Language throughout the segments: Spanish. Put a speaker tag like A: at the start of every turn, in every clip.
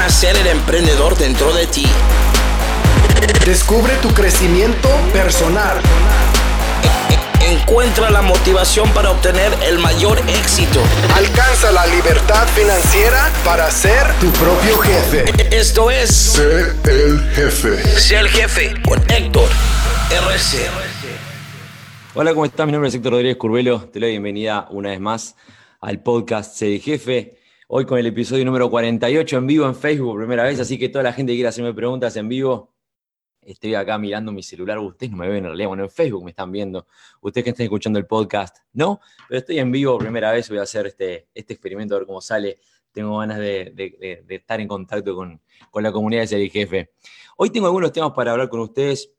A: nacer el emprendedor dentro de ti.
B: Descubre tu crecimiento personal.
A: Encuentra la motivación para obtener el mayor éxito.
B: Alcanza la libertad financiera para ser tu propio jefe.
A: Esto es
C: Sé el jefe.
A: Sé el jefe con Héctor RC.
D: Hola, ¿cómo estás? Mi nombre es Héctor Rodríguez Curvelo. Te doy la bienvenida una vez más al podcast Sé el jefe. Hoy con el episodio número 48 en vivo en Facebook, primera vez, así que toda la gente que quiera hacerme preguntas en vivo, estoy acá mirando mi celular. Ustedes no me ven en realidad, bueno, en Facebook me están viendo. Ustedes que están escuchando el podcast, no, pero estoy en vivo, primera vez voy a hacer este, este experimento, a ver cómo sale. Tengo ganas de, estar en contacto con, con la comunidad de Ser Jefe. Hoy tengo algunos temas para hablar con ustedes.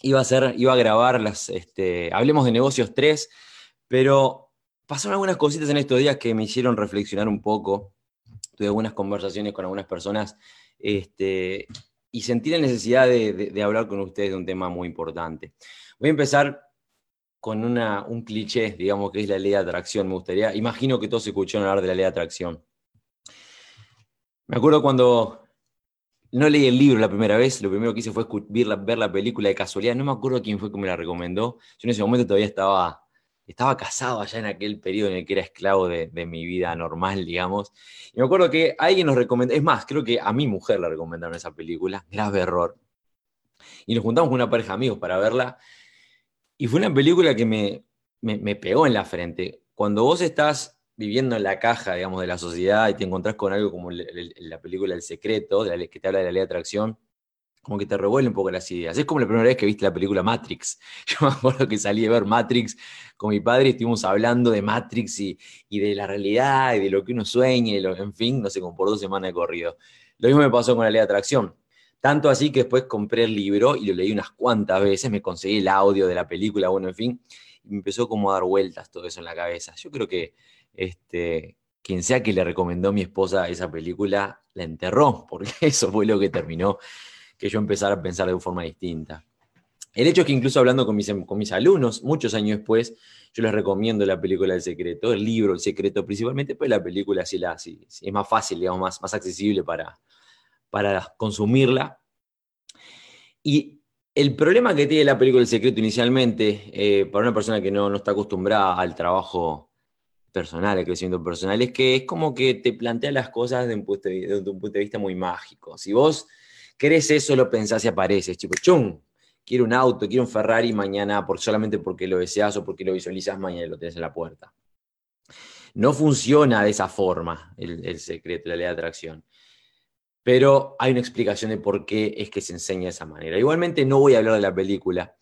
D: Iba a, hacer, iba a grabar las, este, Hablemos de Negocios 3, pero pasaron algunas cositas en estos días que me hicieron reflexionar un poco. Tuve algunas conversaciones con algunas personas este, y sentí la necesidad de, hablar con ustedes de un tema muy importante. Voy a empezar con una, un cliché, digamos, que es la ley de atracción. Me gustaría, imagino que todos escucharon hablar de la ley de atracción. Me acuerdo cuando no leí el libro la primera vez, lo primero que hice fue ver la, ver la película de casualidad. No me acuerdo quién fue que me la recomendó. Yo en ese momento todavía estaba, estaba casado allá en aquel periodo en el que era esclavo de, mi vida normal, digamos. Y me acuerdo que alguien nos recomendó, es más, creo que a mi mujer le recomendaron esa película, grave error. Y nos juntamos con una pareja de amigos para verla. Y fue una película que me, me, pegó en la frente. Cuando vos estás viviendo en la caja, digamos, de la sociedad y te encontrás con algo como la película El Secreto, de la que te habla de la ley de atracción, como que te revuelve un poco las ideas. Es como la primera vez que viste la película Matrix. Yo me acuerdo que salí de ver Matrix con mi padre y estuvimos hablando de Matrix y, de la realidad y de lo que uno sueña, y lo- en fin, no sé, como por dos semanas de corrido. Lo mismo me pasó con la ley de atracción. Tanto así que después compré el libro y lo leí unas cuantas veces, me conseguí el audio de la película, bueno, en fin, y me empezó como a dar vueltas todo eso en la cabeza. Yo creo que este, quien sea que le recomendó a mi esposa esa película, la enterró, porque eso fue lo que terminó que yo empezara a pensar de forma distinta. El hecho es que incluso hablando con mis, con mis alumnos, muchos años después, yo les recomiendo la película El Secreto, el libro El Secreto principalmente, pues la película sí, la, sí, sí es más fácil, digamos, más, más accesible para, para consumirla. Y el problema que tiene la película El Secreto inicialmente, eh, para una persona que no, no está acostumbrada al trabajo personal, al crecimiento personal, es que es como que te plantea las cosas desde un punto de vista muy mágico. Si vos querés eso, lo pensás y apareces, chico, ¡chum! Quiero un auto, quiero un Ferrari mañana, por, solamente porque lo deseas o porque lo visualizas mañana lo tenés en la puerta. No funciona de esa forma el, el secreto, la ley de atracción. Pero hay una explicación de por qué es que se enseña de esa manera. Igualmente no voy a hablar de la película.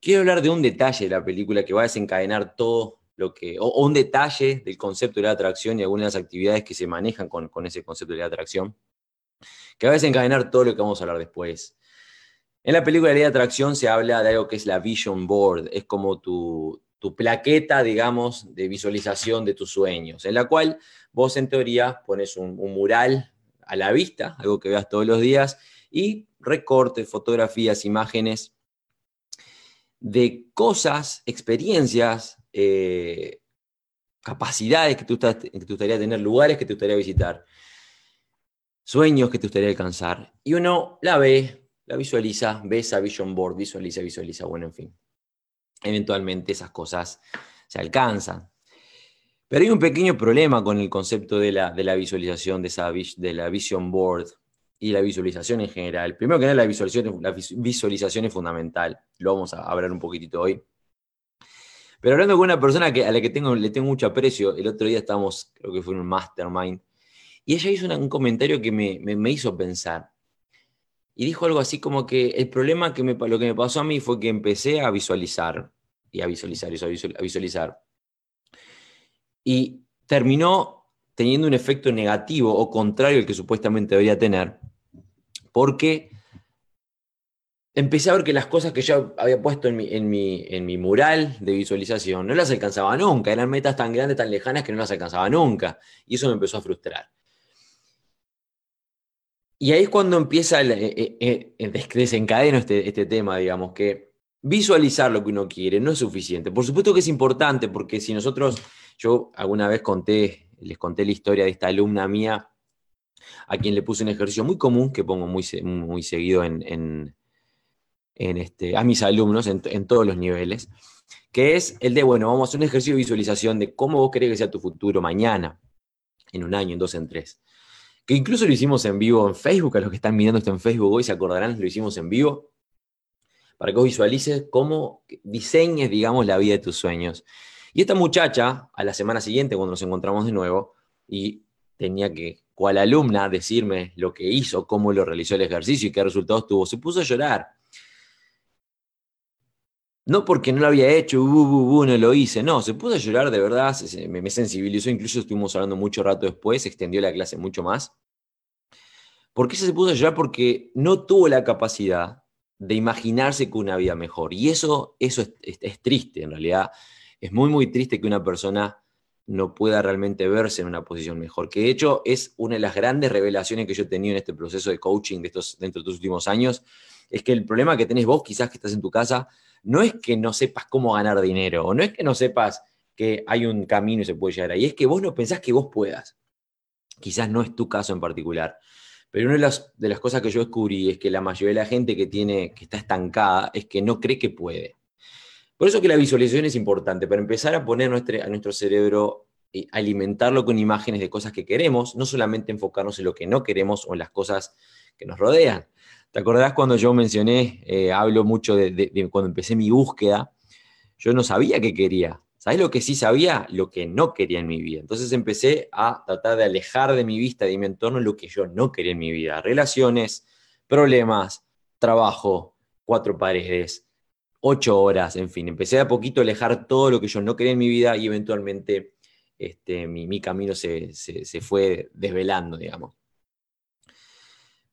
D: Quiero hablar de un detalle de la película que va a desencadenar todo lo que, o, o un detalle del concepto de la atracción y algunas de las actividades que se manejan con, con ese concepto de la atracción, que va a desencadenar todo lo que vamos a hablar después. En la película de ley de atracción se habla de algo que es la vision board, es como tu, tu plaqueta, digamos, de visualización de tus sueños, en la cual vos en teoría pones un, mural a la vista, algo que veas todos los días, y recortes, fotografías, imágenes de cosas, experiencias, eh, capacidades que te gustaría tener, lugares que te gustaría visitar, sueños que te gustaría alcanzar. Y uno la ve, la visualiza, ve esa vision board, visualiza, visualiza, bueno, en fin. Eventualmente esas cosas se alcanzan. Pero hay un pequeño problema con el concepto de la, de la visualización, de, esa, de la vision board y la visualización en general. Primero que nada, la visualización, la vis- visualización es fundamental. Lo vamos a hablar un poquitito hoy. Pero hablando con una persona que, a la que tengo, le tengo mucho aprecio, el otro día estábamos, creo que fue en un mastermind, y ella hizo un comentario que me, hizo pensar. Y dijo algo así como que el problema que me, lo que me pasó a mí fue que empecé a visualizar, y a visualizar, y a visual- a visualizar, y terminó teniendo un efecto negativo o contrario al que supuestamente debería tener, porque empecé a ver que las cosas que yo había puesto en mi, en mi mural de visualización no las alcanzaba nunca, eran metas tan grandes, tan lejanas que no las alcanzaba nunca, y eso me empezó a frustrar. Y ahí es cuando empieza el, eh, eh, eh, desencadeno este, este tema, digamos, que visualizar lo que uno quiere no es suficiente. Por supuesto que es importante, porque si nosotros, yo alguna vez conté, les conté la historia de esta alumna mía a quien le puse un ejercicio muy común que pongo muy, muy seguido en, en, este, a mis alumnos en, en, todos los niveles, que es el de, bueno, vamos a hacer un ejercicio de visualización de cómo vos querés que sea tu futuro mañana, en un año, en dos, en tres. Que incluso lo hicimos en vivo en Facebook, a los que están mirando esto en Facebook hoy se acordarán, lo hicimos en vivo, para que vos visualices cómo diseñes, digamos, la vida de tus sueños. Y esta muchacha, a la semana siguiente, cuando nos encontramos de nuevo, y tenía que, cual alumna, decirme lo que hizo, cómo lo realizó el ejercicio y qué resultados tuvo, se puso a llorar. No porque no lo había hecho, no lo hice, no, se puso a llorar de verdad, me, sensibilizó, incluso estuvimos hablando mucho rato después, se extendió la clase mucho más. ¿Por qué se puso a llorar? Porque no tuvo la capacidad de imaginarse con una vida mejor. Y eso, eso es, triste, en realidad. Es muy, muy triste que una persona no pueda realmente verse en una posición mejor. Que de hecho es una de las grandes revelaciones que yo he tenido en este proceso de coaching de estos, dentro de estos últimos años. Es que el problema que tenés vos, quizás que estás en tu casa, no es que no sepas cómo ganar dinero, o no es que no sepas que hay un camino y se puede llegar ahí, es que vos no pensás que vos puedas. Quizás no es tu caso en particular. Pero una de las, de las cosas que yo descubrí es que la mayoría de la gente que, tiene, que está estancada es que no cree que puede. Por eso que la visualización es importante, para empezar a poner a nuestro cerebro, y alimentarlo con imágenes de cosas que queremos, no solamente enfocarnos en lo que no queremos o en las cosas que nos rodean. ¿Te acordás cuando yo mencioné, eh, hablo mucho de, cuando empecé mi búsqueda? Yo no sabía qué quería. ¿Sabes lo que sí sabía? Lo que no quería en mi vida. Entonces empecé a tratar de alejar de mi vista, de mi entorno, lo que yo no quería en mi vida. Relaciones, problemas, trabajo, cuatro paredes, ocho horas, en fin. Empecé a poquito a alejar todo lo que yo no quería en mi vida y eventualmente este, mi, camino se, se, fue desvelando, digamos.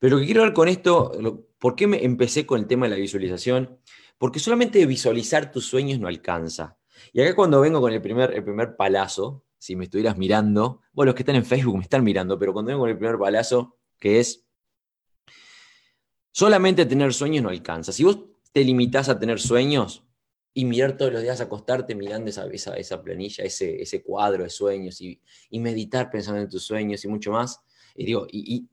D: Pero lo que quiero ver con esto, ¿por qué me empecé con el tema de la visualización? Porque solamente visualizar tus sueños no alcanza. Y acá cuando vengo con el primer, el primer palazo, si me estuvieras mirando, bueno, los que están en Facebook me están mirando, pero cuando vengo con el primer palazo, que es, solamente tener sueños no alcanza. Si vos te limitás a tener sueños y mirar todos los días, acostarte mirando esa, esa, esa planilla, ese, ese cuadro de sueños y, meditar pensando en tus sueños y mucho más, y digo, y,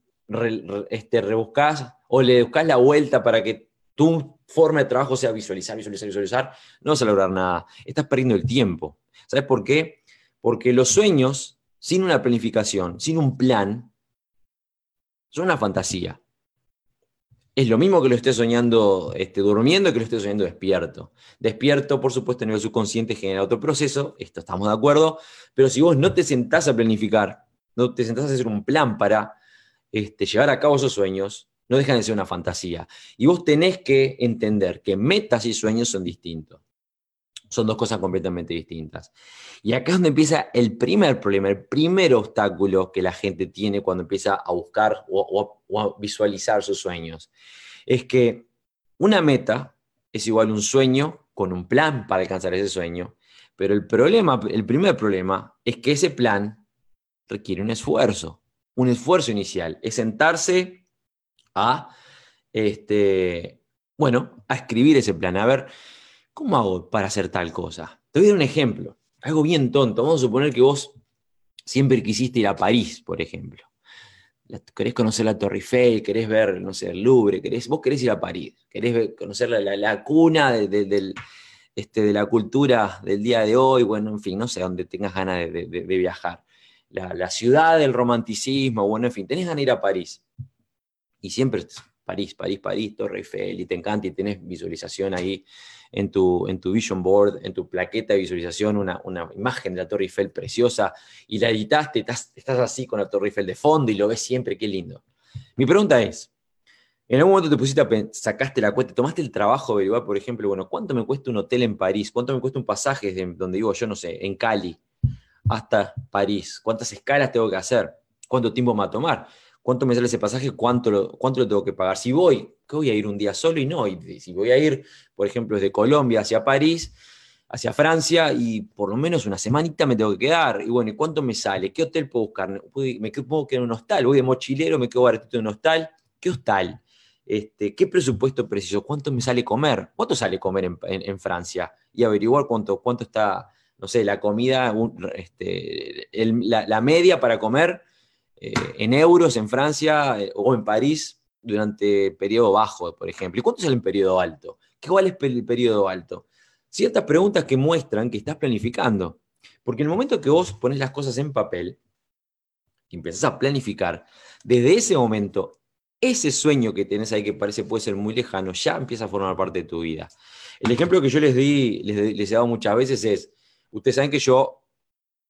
D: este, rebuscás o le buscas la vuelta para que tu forma de trabajo sea visualizar, visualizar, visualizar, no vas a lograr nada. Estás perdiendo el tiempo. ¿Sabes por qué? Porque los sueños, sin una planificación, sin un plan, son una fantasía. Es lo mismo que lo estés soñando este, durmiendo que lo estés soñando despierto. Despierto, por supuesto, a nivel subconsciente genera otro proceso, esto estamos de acuerdo, pero si vos no te sentás a planificar, no te sentás a hacer un plan para este, llevar a cabo esos sueños, no dejan de ser una fantasía. Y vos tenés que entender que metas y sueños son distintos. Son dos cosas completamente distintas. Y acá es donde empieza el primer problema, el primer obstáculo que la gente tiene cuando empieza a buscar o, a visualizar sus sueños. Es que una meta es igual a un sueño con un plan para alcanzar ese sueño. Pero el problema, el primer problema es que ese plan requiere un esfuerzo, un esfuerzo inicial. Es sentarse a, este, bueno, a escribir ese plan. A ver, ¿cómo hago para hacer tal cosa? Te voy a dar un ejemplo, algo bien tonto. Vamos a suponer que vos siempre quisiste ir a París, por ejemplo. Querés conocer la Torre Eiffel, querés ver, no sé, el Louvre, querés, vos querés ir a París, querés conocer la, cuna de, este, de la cultura del día de hoy, bueno, en fin, no sé, donde tengas ganas de, viajar. La, la, ciudad del romanticismo, bueno, en fin, tenés ganas de ir a París y siempre París, París, París, Torre Eiffel, y te encanta y tienes visualización ahí en tu, en tu vision board, en tu plaqueta de visualización, una, una imagen de la Torre Eiffel preciosa, y la editaste, estás, estás así con la Torre Eiffel de fondo y lo ves siempre, qué lindo. Mi pregunta es, en algún momento te pusiste a sacaste la cuenta, tomaste el trabajo de averiguar, por ejemplo, bueno, ¿cuánto me cuesta un hotel en París? ¿Cuánto me cuesta un pasaje donde vivo yo, no sé, en Cali hasta París? ¿Cuántas escalas tengo que hacer? ¿Cuánto tiempo me va a tomar? cuánto me sale ese pasaje, cuánto lo, cuánto lo tengo que pagar. Si voy, que voy a ir un día solo y no, y si voy a ir, por ejemplo, desde Colombia hacia París, hacia Francia, y por lo menos una semanita me tengo que quedar. Y bueno, ¿y cuánto me sale? ¿Qué hotel puedo buscar? ¿Me puedo quedar en un hostal? ¿Voy de mochilero? ¿Me quedo baratito en un hostal? ¿Qué hostal? Este, ¿Qué presupuesto preciso? ¿Cuánto me sale comer? ¿Cuánto sale comer en, Francia? Y averiguar cuánto, cuánto está, no sé, la comida, este, la, media para comer eh, en euros en Francia eh, o en París durante periodo bajo, por ejemplo. ¿Y cuánto es el periodo alto? ¿Cuál es el periodo alto? Ciertas preguntas que muestran que estás planificando. Porque en el momento que vos pones las cosas en papel y empezás a planificar, desde ese momento, ese sueño que tenés ahí que parece puede ser muy lejano, ya empieza a formar parte de tu vida. El ejemplo que yo les di, les, he dado muchas veces es, ustedes saben que yo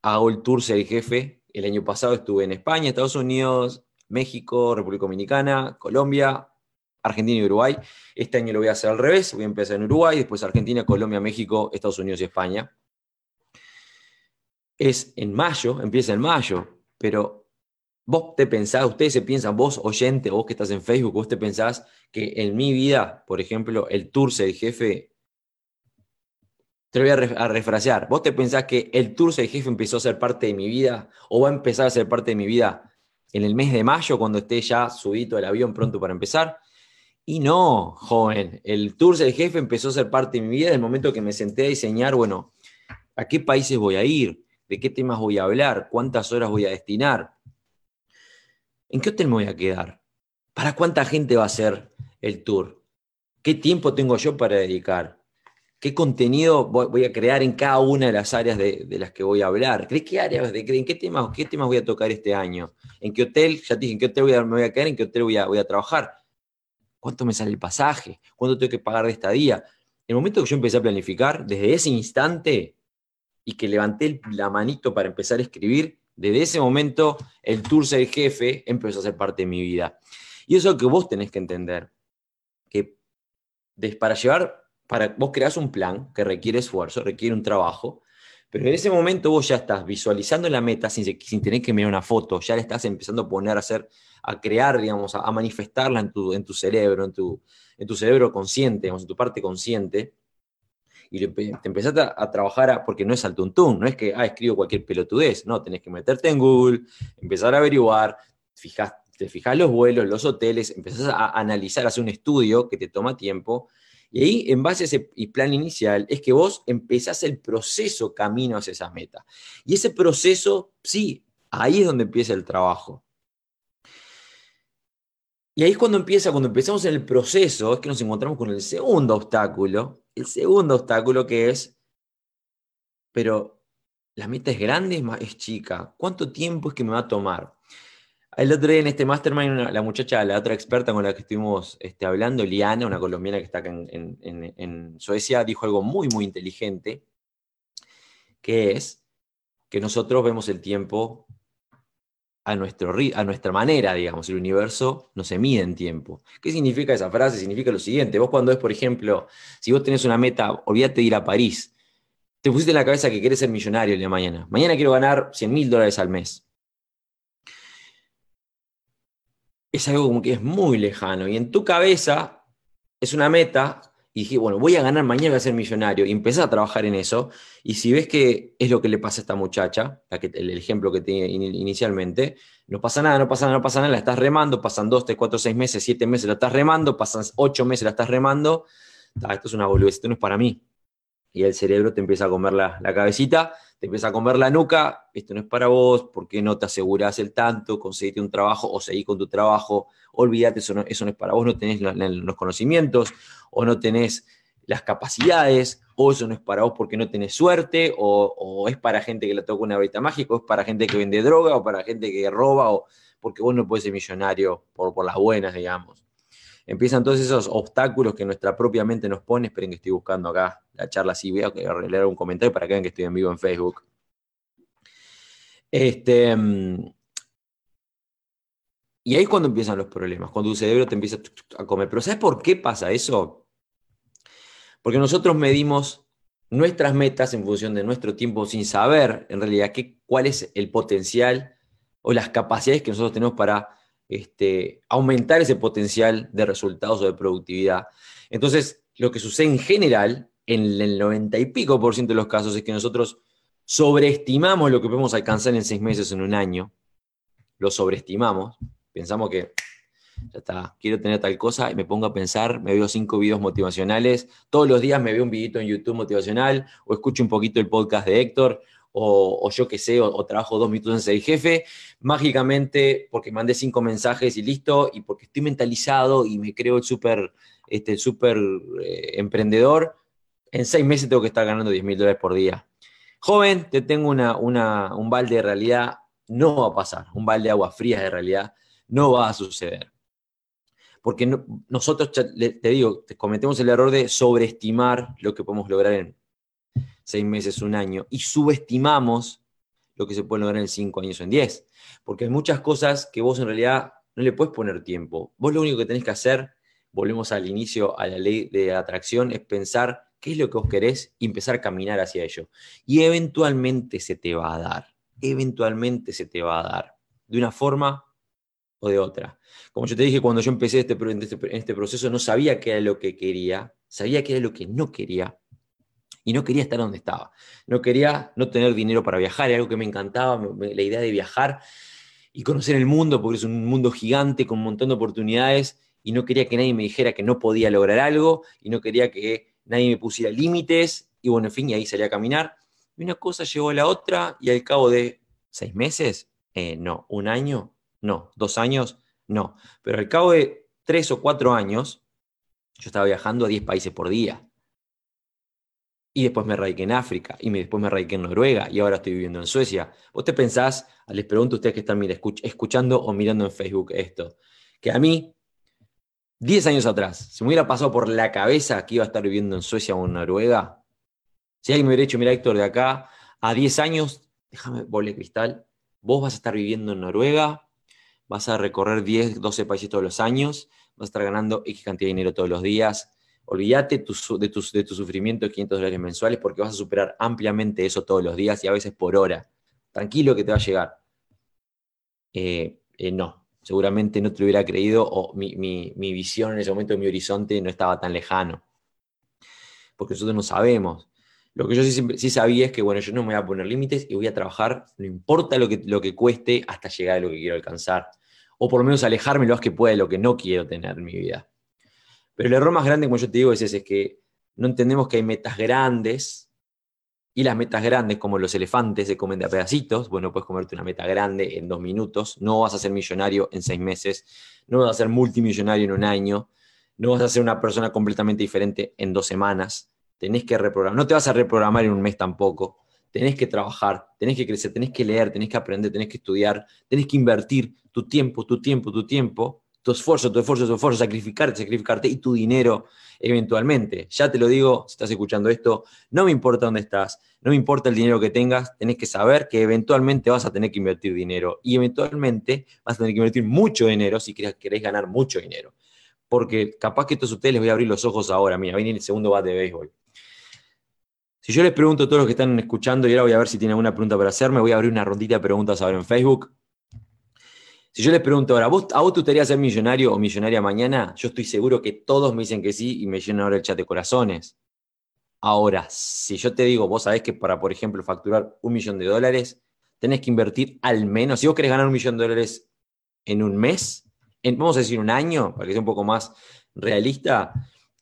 D: hago el tour ser jefe. El año pasado estuve en España, Estados Unidos, México, República Dominicana, Colombia, Argentina y Uruguay. Este año lo voy a hacer al revés, voy a empezar en Uruguay, después Argentina, Colombia, México, Estados Unidos y España. Es en mayo, empieza en mayo, pero vos te pensás, ustedes se piensan, vos oyente, vos que estás en Facebook, vos te pensás que en mi vida, por ejemplo, el tour ser jefe te lo voy a, refrasear. ¿Vos te pensás que el tour de jefe empezó a ser parte de mi vida o va a empezar a ser parte de mi vida en el mes de mayo cuando esté ya subido el avión pronto para empezar? Y no, joven, el tour del jefe empezó a ser parte de mi vida en el momento que me senté a diseñar, bueno, ¿a qué países voy a ir? ¿De qué temas voy a hablar? ¿Cuántas horas voy a destinar? ¿En qué hotel me voy a quedar? ¿Para cuánta gente va a ser el tour? ¿Qué tiempo tengo yo para dedicar? Qué contenido voy a crear en cada una de las áreas de, las que voy a hablar. ¿De qué áreas, de, en qué temas, qué temas voy a tocar este año? ¿En qué hotel? Ya te dije, ¿en qué hotel me voy a quedar? ¿En qué hotel voy a, voy a trabajar? ¿Cuánto me sale el pasaje? ¿Cuánto tengo que pagar de estadía? El momento que yo empecé a planificar, desde ese instante, y que levanté la manito para empezar a escribir, desde ese momento el tour ser jefe empezó a ser parte de mi vida. Y eso es lo que vos tenés que entender, que para llevar para, vos creás un plan que requiere esfuerzo, requiere un trabajo, pero en ese momento vos ya estás visualizando la meta sin, sin tener que mirar una foto, ya le estás empezando a poner a hacer, a crear, digamos, a, manifestarla en tu, en tu cerebro, en tu, en tu cerebro consciente, digamos, en tu parte consciente, y te empezaste a, trabajar, porque no es al tuntún, no es que, ah, escribo cualquier pelotudez, no, tenés que meterte en Google, empezar a averiguar, fijás, te fijas los vuelos, los hoteles, empezás a analizar, a hacer un estudio que te toma tiempo, y ahí, en base a ese plan inicial, es que vos empezás el proceso camino hacia esa meta. Y ese proceso, sí, ahí es donde empieza el trabajo. Y ahí es cuando empieza, cuando empezamos en el proceso, es que nos encontramos con el segundo obstáculo, el segundo obstáculo que es, pero la meta es grande, es chica, ¿cuánto tiempo es que me va a tomar? El otro día en este mastermind, la muchacha, la otra experta con la que estuvimos este, hablando, Liana, una colombiana que está acá en, Suecia, dijo algo muy, muy inteligente, que es que nosotros vemos el tiempo a, nuestro, a nuestra manera, digamos, el universo no se mide en tiempo. ¿Qué significa esa frase? Significa lo siguiente, vos cuando es, por ejemplo, si vos tenés una meta, olvídate de ir a París, te pusiste en la cabeza que querés ser millonario el día de mañana, mañana quiero ganar 100 mil dólares al mes es algo como que es muy lejano. Y en tu cabeza es una meta. Y dije, bueno, voy a ganar mañana, voy a ser millonario. Y empezás a trabajar en eso. Y si ves que es lo que le pasa a esta muchacha, la que, el, ejemplo que tenía inicialmente, no pasa nada, no pasa nada, no pasa nada, la estás remando, pasan dos, tres, cuatro, seis meses, siete meses, la estás remando, pasan ocho meses, la estás remando. esto es una boludez, esto no es para mí. Y el cerebro te empieza a comer la, la cabecita te empieza a comer la nuca, esto no es para vos, ¿por qué no te aseguras el tanto? Conseguiste un trabajo o seguí con tu trabajo, olvídate, eso no, eso no es para vos, no tenés los, conocimientos o no tenés las capacidades, o eso no es para vos porque no tenés suerte, o, es para gente que le toca una varita mágica, o es para gente que vende droga, o para gente que roba, o porque vos no puedes ser millonario por, por las buenas, digamos. Empiezan todos esos obstáculos que nuestra propia mente nos pone. Esperen que estoy buscando acá la charla así, voy a leer un comentario para que vean que estoy en vivo en Facebook. Este, y ahí es cuando empiezan los problemas, cuando tu cerebro te empieza a comer. Pero ¿sabes por qué pasa eso? Porque nosotros medimos nuestras metas en función de nuestro tiempo sin saber en realidad qué, cuál es el potencial o las capacidades que nosotros tenemos para este, aumentar ese potencial de resultados o de productividad. Entonces, lo que sucede en general, en el 90 y pico por ciento de los casos, es que nosotros sobreestimamos lo que podemos alcanzar en seis meses, en un año. Lo sobreestimamos. Pensamos que ya está, quiero tener tal cosa y me pongo a pensar, me veo cinco videos motivacionales, todos los días me veo un videito en YouTube motivacional o escucho un poquito el podcast de Héctor o, yo qué sé, o, trabajo dos minutos en ser jefe, mágicamente porque mandé cinco mensajes y listo, y porque estoy mentalizado y me creo el súper este, super, eh, emprendedor, en seis meses tengo que estar ganando 10 mil dólares por día. Joven, te tengo una, un balde de realidad, no va a pasar, un balde de agua fría de realidad, no va a suceder. Porque nosotros, te digo, cometemos el error de sobreestimar lo que podemos lograr en seis meses, un año, y subestimamos lo que se puede lograr en cinco años o en diez. Porque hay muchas cosas que vos en realidad no le puedes poner tiempo. Vos lo único que tenés que hacer, volvemos al inicio, a la ley de atracción, es pensar qué es lo que vos querés y empezar a caminar hacia ello. Y eventualmente se te va a dar, eventualmente se te va a dar, de una forma o de otra. Como yo te dije, cuando yo empecé este, este, este proceso, no sabía qué era lo que quería, sabía qué era lo que no quería. Y no quería estar donde estaba. No quería no tener dinero para viajar, era algo que me encantaba, la idea de viajar y conocer el mundo, porque es un mundo gigante con un montón de oportunidades, y no quería que nadie me dijera que no podía lograr algo, y no quería que nadie me pusiera límites, y bueno, en fin, y ahí salí a caminar. Y una cosa llegó a la otra, y al cabo de seis meses, eh, no, un año, no, dos años, no. Pero al cabo de tres o cuatro años, yo estaba viajando a diez países por día. Y después me radiqué en África, y después me radiqué en Noruega, y ahora estoy viviendo en Suecia. ¿Vos te pensás, les pregunto a ustedes que están escuchando o mirando en Facebook esto, que a mí 10 años atrás, si me hubiera pasado por la cabeza que iba a estar viviendo en Suecia o en Noruega, si alguien me hubiera dicho, mira Héctor, de acá a 10 años, déjame bole cristal, vos vas a estar viviendo en Noruega, vas a recorrer 10, 12 países todos los años, vas a estar ganando X cantidad de dinero todos los días, olvídate de, tu, de tu sufrimiento de 500 dólares mensuales porque vas a superar ampliamente eso todos los días y a veces por hora. Tranquilo que te va a llegar. Eh, eh, no, seguramente no te lo hubiera creído o mi, visión en ese momento, mi horizonte no estaba tan lejano. Porque nosotros no sabemos. Lo que yo sí, sabía es que, bueno, yo no me voy a poner límites y voy a trabajar, no importa lo que, lo que cueste, hasta llegar a lo que quiero alcanzar. O por lo menos alejarme lo más que pueda de lo que no quiero tener en mi vida. Pero el error más grande, como yo te digo, es ese, es que no entendemos que hay metas grandes y las metas grandes, como los elefantes, se comen de pedacitos. Bueno, puedes comerte una meta grande en dos minutos. No vas a ser millonario en seis meses. No vas a ser multimillonario en un año. No vas a ser una persona completamente diferente en dos semanas. Tenés que reprogramar. No te vas a reprogramar en un mes tampoco. Tenés que trabajar, tenés que crecer, tenés que leer, tenés que aprender, tenés que estudiar, tenés que invertir tu tiempo, tu tiempo, tu tiempo, tu esfuerzo, tu esfuerzo, tu esfuerzo, sacrificarte, sacrificarte y tu dinero eventualmente. Ya te lo digo, si estás escuchando esto, no me importa dónde estás, no me importa el dinero que tengas, tenés que saber que eventualmente vas a tener que invertir dinero y eventualmente vas a tener que invertir mucho dinero si querés, ganar mucho dinero. Porque capaz que estos ustedes les voy a abrir los ojos ahora. Mira, viene el segundo bate de béisbol. Si yo les pregunto a todos los que están escuchando, y ahora voy a ver si tienen alguna pregunta para hacerme, voy a abrir una rondita de preguntas ahora en Facebook. Si yo les pregunto ahora, ¿a vos, ¿a vos te gustaría ser millonario o millonaria mañana? Yo estoy seguro que todos me dicen que sí y me llenan ahora el chat de corazones. Ahora, si yo te digo, vos sabés que para, por ejemplo, facturar un millón de dólares, tenés que invertir al menos, si vos querés ganar un millón de dólares en un mes, en, vamos a decir un año, para que sea un poco más realista,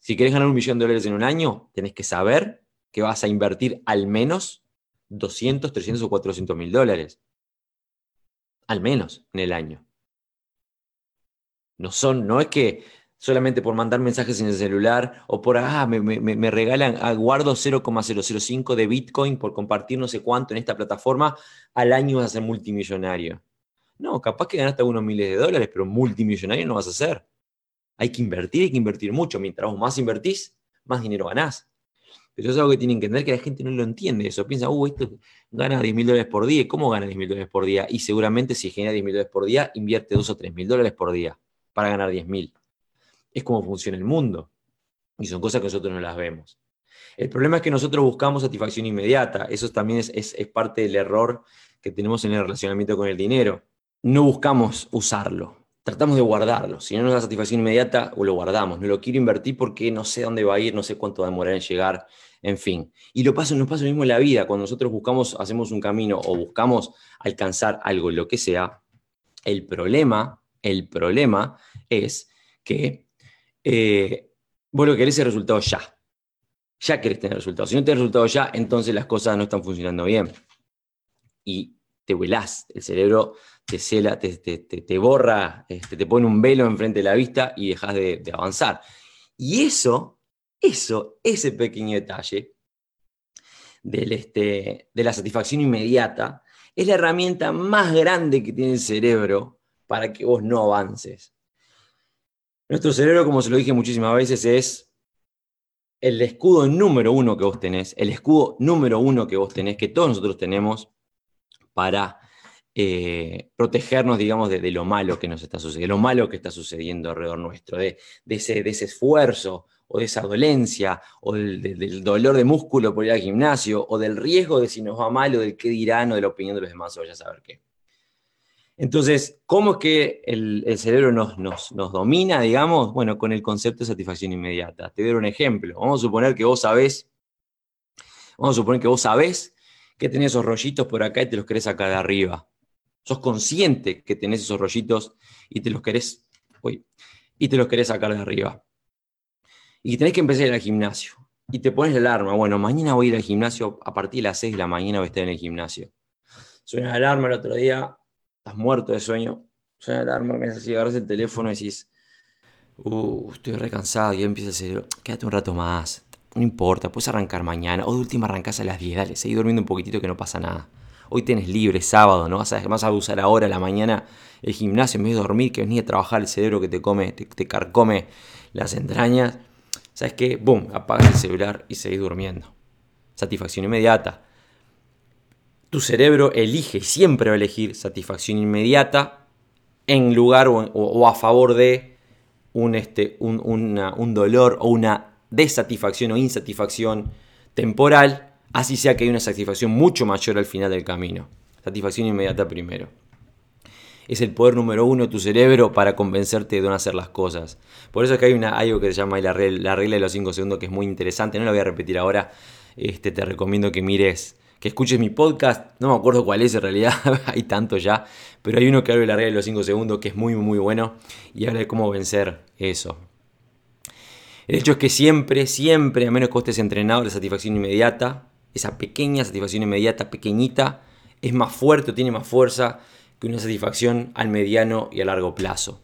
D: si querés ganar un millón de dólares en un año, tenés que saber que vas a invertir al menos 200, 300 o 400 mil dólares. Al menos en el año. No son, no es que solamente por mandar mensajes en el celular o por, ah, me, regalan, ah, guardo 0,005 de Bitcoin por compartir no sé cuánto en esta plataforma, al año vas a ser multimillonario. No, capaz que ganaste algunos miles de dólares, pero multimillonario no vas a ser. Hay que invertir, hay que invertir mucho. Mientras vos más invertís, más dinero ganás. Pero eso es algo que tienen que entender que la gente no lo entiende. Eso piensa, uh, esto gana 10 mil dólares por día. ¿Cómo gana 10 mil dólares por día? Y seguramente si genera 10 mil dólares por día, invierte 2 o 3 mil dólares por día para ganar 10 mil es cómo funciona el mundo. Y son cosas que nosotros no las vemos. El problema es que nosotros buscamos satisfacción inmediata. Eso también es, parte del error que tenemos en el relacionamiento con el dinero. No buscamos usarlo, tratamos de guardarlo. Si no nos da satisfacción inmediata, o lo guardamos. No lo quiero invertir porque no sé dónde va a ir, no sé cuánto va a demorar en llegar, en fin. Y lo pasa, nos pasa lo mismo en la vida. Cuando nosotros buscamos, hacemos un camino o buscamos alcanzar algo, lo que sea, el problema, el problema es que eh, vos lo que querés el resultado ya. Ya querés tener resultados. Si no tenés resultado ya, entonces las cosas no están funcionando bien. y te vuelás. El cerebro te cela, te, te, borra, este, te pone un velo enfrente de la vista y dejas de, avanzar. Y eso, eso, ese pequeño detalle del, este, de la satisfacción inmediata, es la herramienta más grande que tiene el cerebro para que vos no avances. Nuestro cerebro, como se lo dije muchísimas veces, es el escudo número uno que vos tenés, el escudo número uno que vos tenés, que todos nosotros tenemos para eh, protegernos, digamos, de, lo malo que nos está sucediendo, lo malo que está sucediendo alrededor nuestro, de, ese, de esfuerzo o de esa dolencia, o del, dolor de músculo por ir al gimnasio, o del riesgo de si nos va mal, o del qué dirán, o de la opinión de los demás, o vaya a saber qué. Entonces, ¿cómo es que el, cerebro nos, nos, domina, digamos? Bueno, con el concepto de satisfacción inmediata. Te doy un ejemplo. Vamos a suponer que vos sabés, vamos a suponer que vos sabés que tenés esos rollitos por acá y te los querés sacar de arriba. Sos consciente que tenés esos rollitos y te los querés, uy, y te los querés sacar de arriba. Y tenés que empezar a ir al gimnasio. Y te pones la alarma. Bueno, mañana voy a ir al gimnasio, a partir de las 6 de la mañana voy a estar en el gimnasio. Suena la alarma el otro día, estás muerto de sueño, suena la alarma, me así, agarras el teléfono y decís, uh, estoy recansado, y empieza a decir, quédate un rato más, no importa, puedes arrancar mañana, o de última arrancás a las 10, dale, seguí durmiendo un poquitito que no pasa nada. Hoy tenés libre, sábado, ¿no? Vas a, vas a usar ahora, la mañana, el gimnasio en vez de dormir, que venís a trabajar, el cerebro que te come, te, carcome las entrañas. ¿Sabes qué? Boom, apagas el celular y seguís durmiendo. Satisfacción inmediata tu cerebro elige, siempre va a elegir satisfacción inmediata en lugar o, a favor de un, este, un, dolor o una desatisfacción o insatisfacción temporal, así sea que hay una satisfacción mucho mayor al final del camino. Satisfacción inmediata primero. Es el poder número uno de tu cerebro para convencerte de no hacer las cosas. Por eso es que hay una, algo que se llama la regla, la regla de los 5 segundos que es muy interesante. No la voy a repetir ahora. Este, te recomiendo que mires que escuches mi podcast, no me acuerdo cuál es en realidad, hay tanto ya, pero hay uno que habla de la regla de los 5 segundos que es muy muy bueno y habla de cómo vencer eso. El hecho es que siempre, siempre, a menos que estés entrenado, la satisfacción inmediata, esa pequeña satisfacción inmediata, pequeñita, es más fuerte o tiene más fuerza que una satisfacción al mediano y a largo plazo.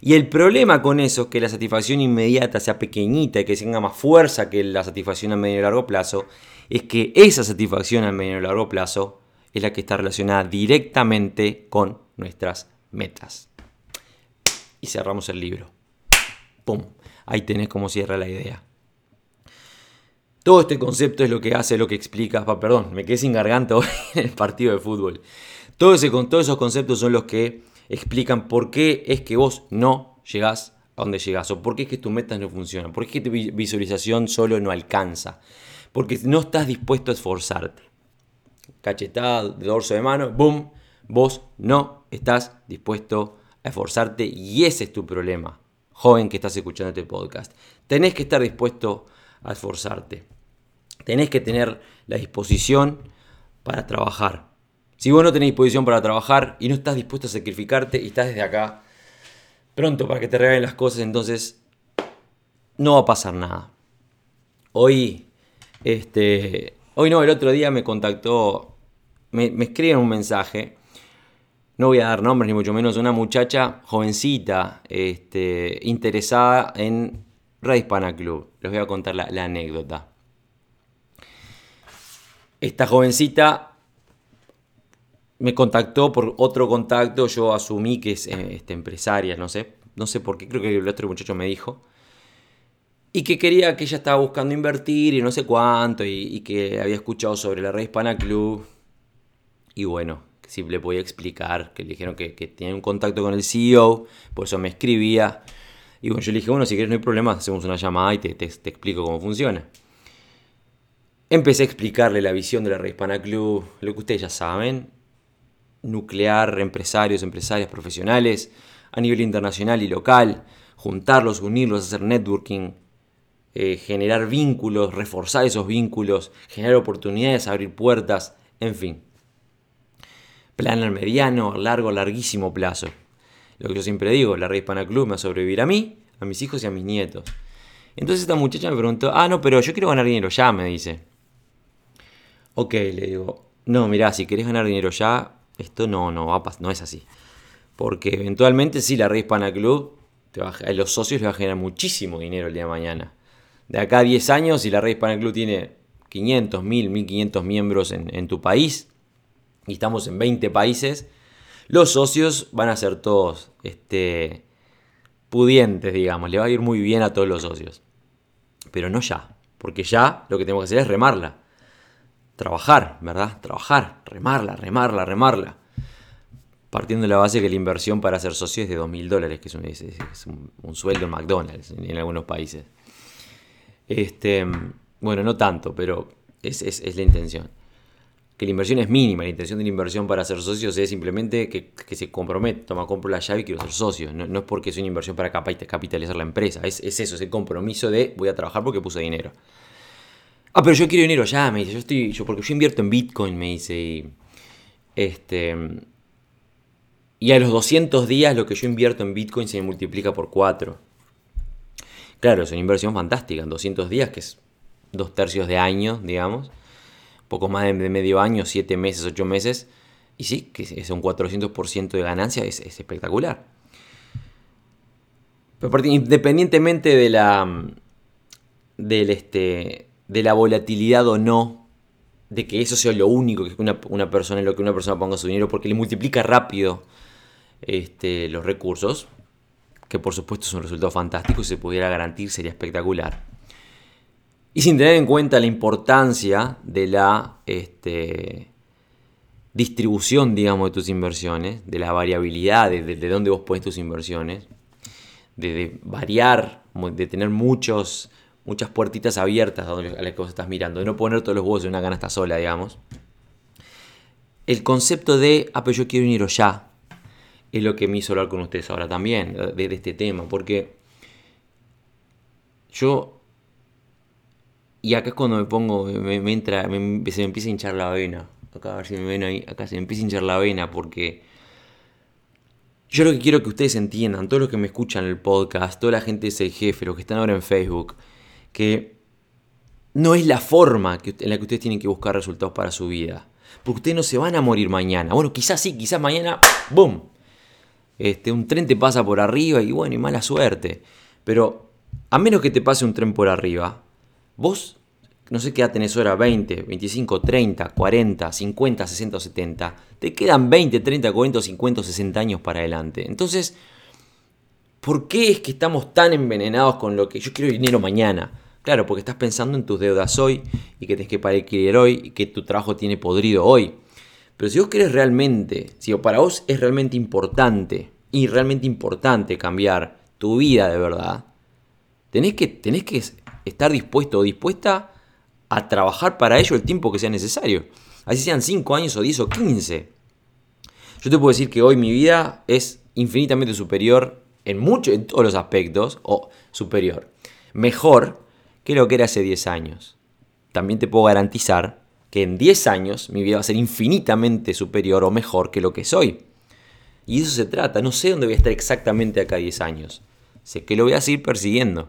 D: Y el problema con eso es que la satisfacción inmediata sea pequeñita y que tenga más fuerza que la satisfacción a medio y largo plazo, es que esa satisfacción a medio y largo plazo es la que está relacionada directamente con nuestras metas. Y cerramos el libro. ¡Pum! Ahí tenés cómo cierra la idea. Todo este concepto es lo que hace, lo que explica. Perdón, me quedé sin garganta hoy en el partido de fútbol. Todos esos conceptos son los que explican por qué es que vos no llegás a donde llegás o por qué es que tus metas no funcionan, por qué es que tu visualización solo no alcanza, porque no estás dispuesto a esforzarte. Cachetada de dorso de mano, boom, vos no estás dispuesto a esforzarte y ese es tu problema, joven que estás escuchando este podcast. Tenés que estar dispuesto a esforzarte. Tenés que tener la disposición para trabajar, si vos no tenés disposición para trabajar y no estás dispuesto a sacrificarte y estás desde acá pronto para que te regalen las cosas, entonces no va a pasar nada. Hoy, este, hoy no, el otro día me contactó, me, me escriben un mensaje, no voy a dar nombres ni mucho menos, una muchacha jovencita, este, interesada en Red Hispana Club. Les voy a contar la, la anécdota. Esta jovencita me contactó por otro contacto, yo asumí que es eh, este, empresaria, no sé, no sé por qué, creo que el otro muchacho me dijo. Y que quería que ella estaba buscando invertir y no sé cuánto, y, que había escuchado sobre la red Hispana Club. Y bueno, si le podía explicar, que le dijeron que, que tenía un contacto con el CEO, por eso me escribía. Y bueno, yo le dije, bueno, si quieres no hay problema, hacemos una llamada y te, explico cómo funciona. Empecé a explicarle la visión de la red Hispana Club, lo que ustedes ya saben, nuclear empresarios, empresarias profesionales a nivel internacional y local, juntarlos, unirlos, hacer networking, eh, generar vínculos, reforzar esos vínculos, generar oportunidades, abrir puertas, en fin. Plan al mediano, largo, larguísimo plazo. Lo que yo siempre digo, la Red Hispana Club me va a sobrevivir a mí, a mis hijos y a mis nietos. Entonces esta muchacha me preguntó, ah, no, pero yo quiero ganar dinero ya, me dice. Ok, le digo, no, mirá, si querés ganar dinero ya, esto no, no, va no es así. Porque eventualmente sí, la Red Hispana Club, te va a, los socios les va a generar muchísimo dinero el día de mañana. De acá a 10 años, si la Red Hispana Club tiene 500, 1000, 1500 miembros en, en tu país, y estamos en 20 países, los socios van a ser todos este, pudientes, digamos, le va a ir muy bien a todos los socios. Pero no ya, porque ya lo que tenemos que hacer es remarla. Trabajar, ¿verdad? Trabajar, remarla, remarla, remarla. Partiendo de la base que la inversión para ser socio es de 2.000 dólares, que es, un, sueldo en McDonald's en, algunos países. Este, bueno, no tanto, pero es la intención que la inversión es mínima, la intención de la inversión para ser socios es simplemente que, se compromete, toma, compro la llave y quiero ser socio, no, es porque es una inversión para capitalizar la empresa, es, eso, es el compromiso de voy a trabajar porque puse dinero. Ah, pero yo quiero dinero ya, me dice, yo estoy, yo, porque yo invierto en Bitcoin, me dice, y, este, y a los 200 días lo que yo invierto en Bitcoin se multiplica por 4. Claro, es una inversión fantástica, en 200 días, que es dos tercios de año, digamos poco más de medio año, 7 meses, 8 meses, y sí, que es un 400% de ganancia, es, espectacular. Pero independientemente de la, del este, de la volatilidad o no, de que eso sea lo único que una, una persona lo que una persona ponga su dinero, porque le multiplica rápido este, los recursos, que por supuesto es un resultado fantástico y se pudiera garantizar sería espectacular. Y sin tener en cuenta la importancia de la este, distribución, digamos, de tus inversiones, de la variabilidad, de, de dónde vos pones tus inversiones, de, variar, de tener muchos, muchas puertitas abiertas a las que vos estás mirando, de no poner todos los huevos en una canasta sola, digamos. El concepto de, ah, pero yo quiero dinero ya, es lo que me hizo hablar con ustedes ahora también, de este tema, porque yo y acá es cuando me pongo, me, entra, se me empieza a hinchar la vena. Acá a ver si me ven ahí, acá se me empieza a hinchar la vena porque yo lo que quiero que ustedes entiendan, todos los que me escuchan el podcast, toda la gente es el jefe, los que están ahora en Facebook, que no es la forma en la que ustedes tienen que buscar resultados para su vida. Porque ustedes no se van a morir mañana. Bueno, quizás sí, quizás mañana, ¡boom! Este, un tren te pasa por arriba y bueno, y mala suerte. Pero a menos que te pase un tren por arriba, Vos, no sé qué edad tenés ahora, 20, 25, 30, 40, 50, 60 70. Te quedan 20, 30, 40, 50, 60 años para adelante. Entonces, ¿por qué es que estamos tan envenenados con lo que yo quiero dinero mañana? Claro, porque estás pensando en tus deudas hoy y que tenés que pagar hoy y que tu trabajo tiene podrido hoy. Pero si vos querés realmente, si para vos es realmente importante y realmente importante cambiar tu vida de verdad, tenés que, tenés que estar dispuesto o dispuesta a trabajar para ello el tiempo que sea necesario. Así sean 5 años o 10 o 15. Yo te puedo decir que hoy mi vida es infinitamente superior en, mucho, en todos los aspectos, o superior, mejor que lo que era hace 10 años. También te puedo garantizar que en 10 años mi vida va a ser infinitamente superior o mejor que lo que soy. Y eso se trata, no sé dónde voy a estar exactamente acá 10 años. Sé que lo voy a seguir persiguiendo.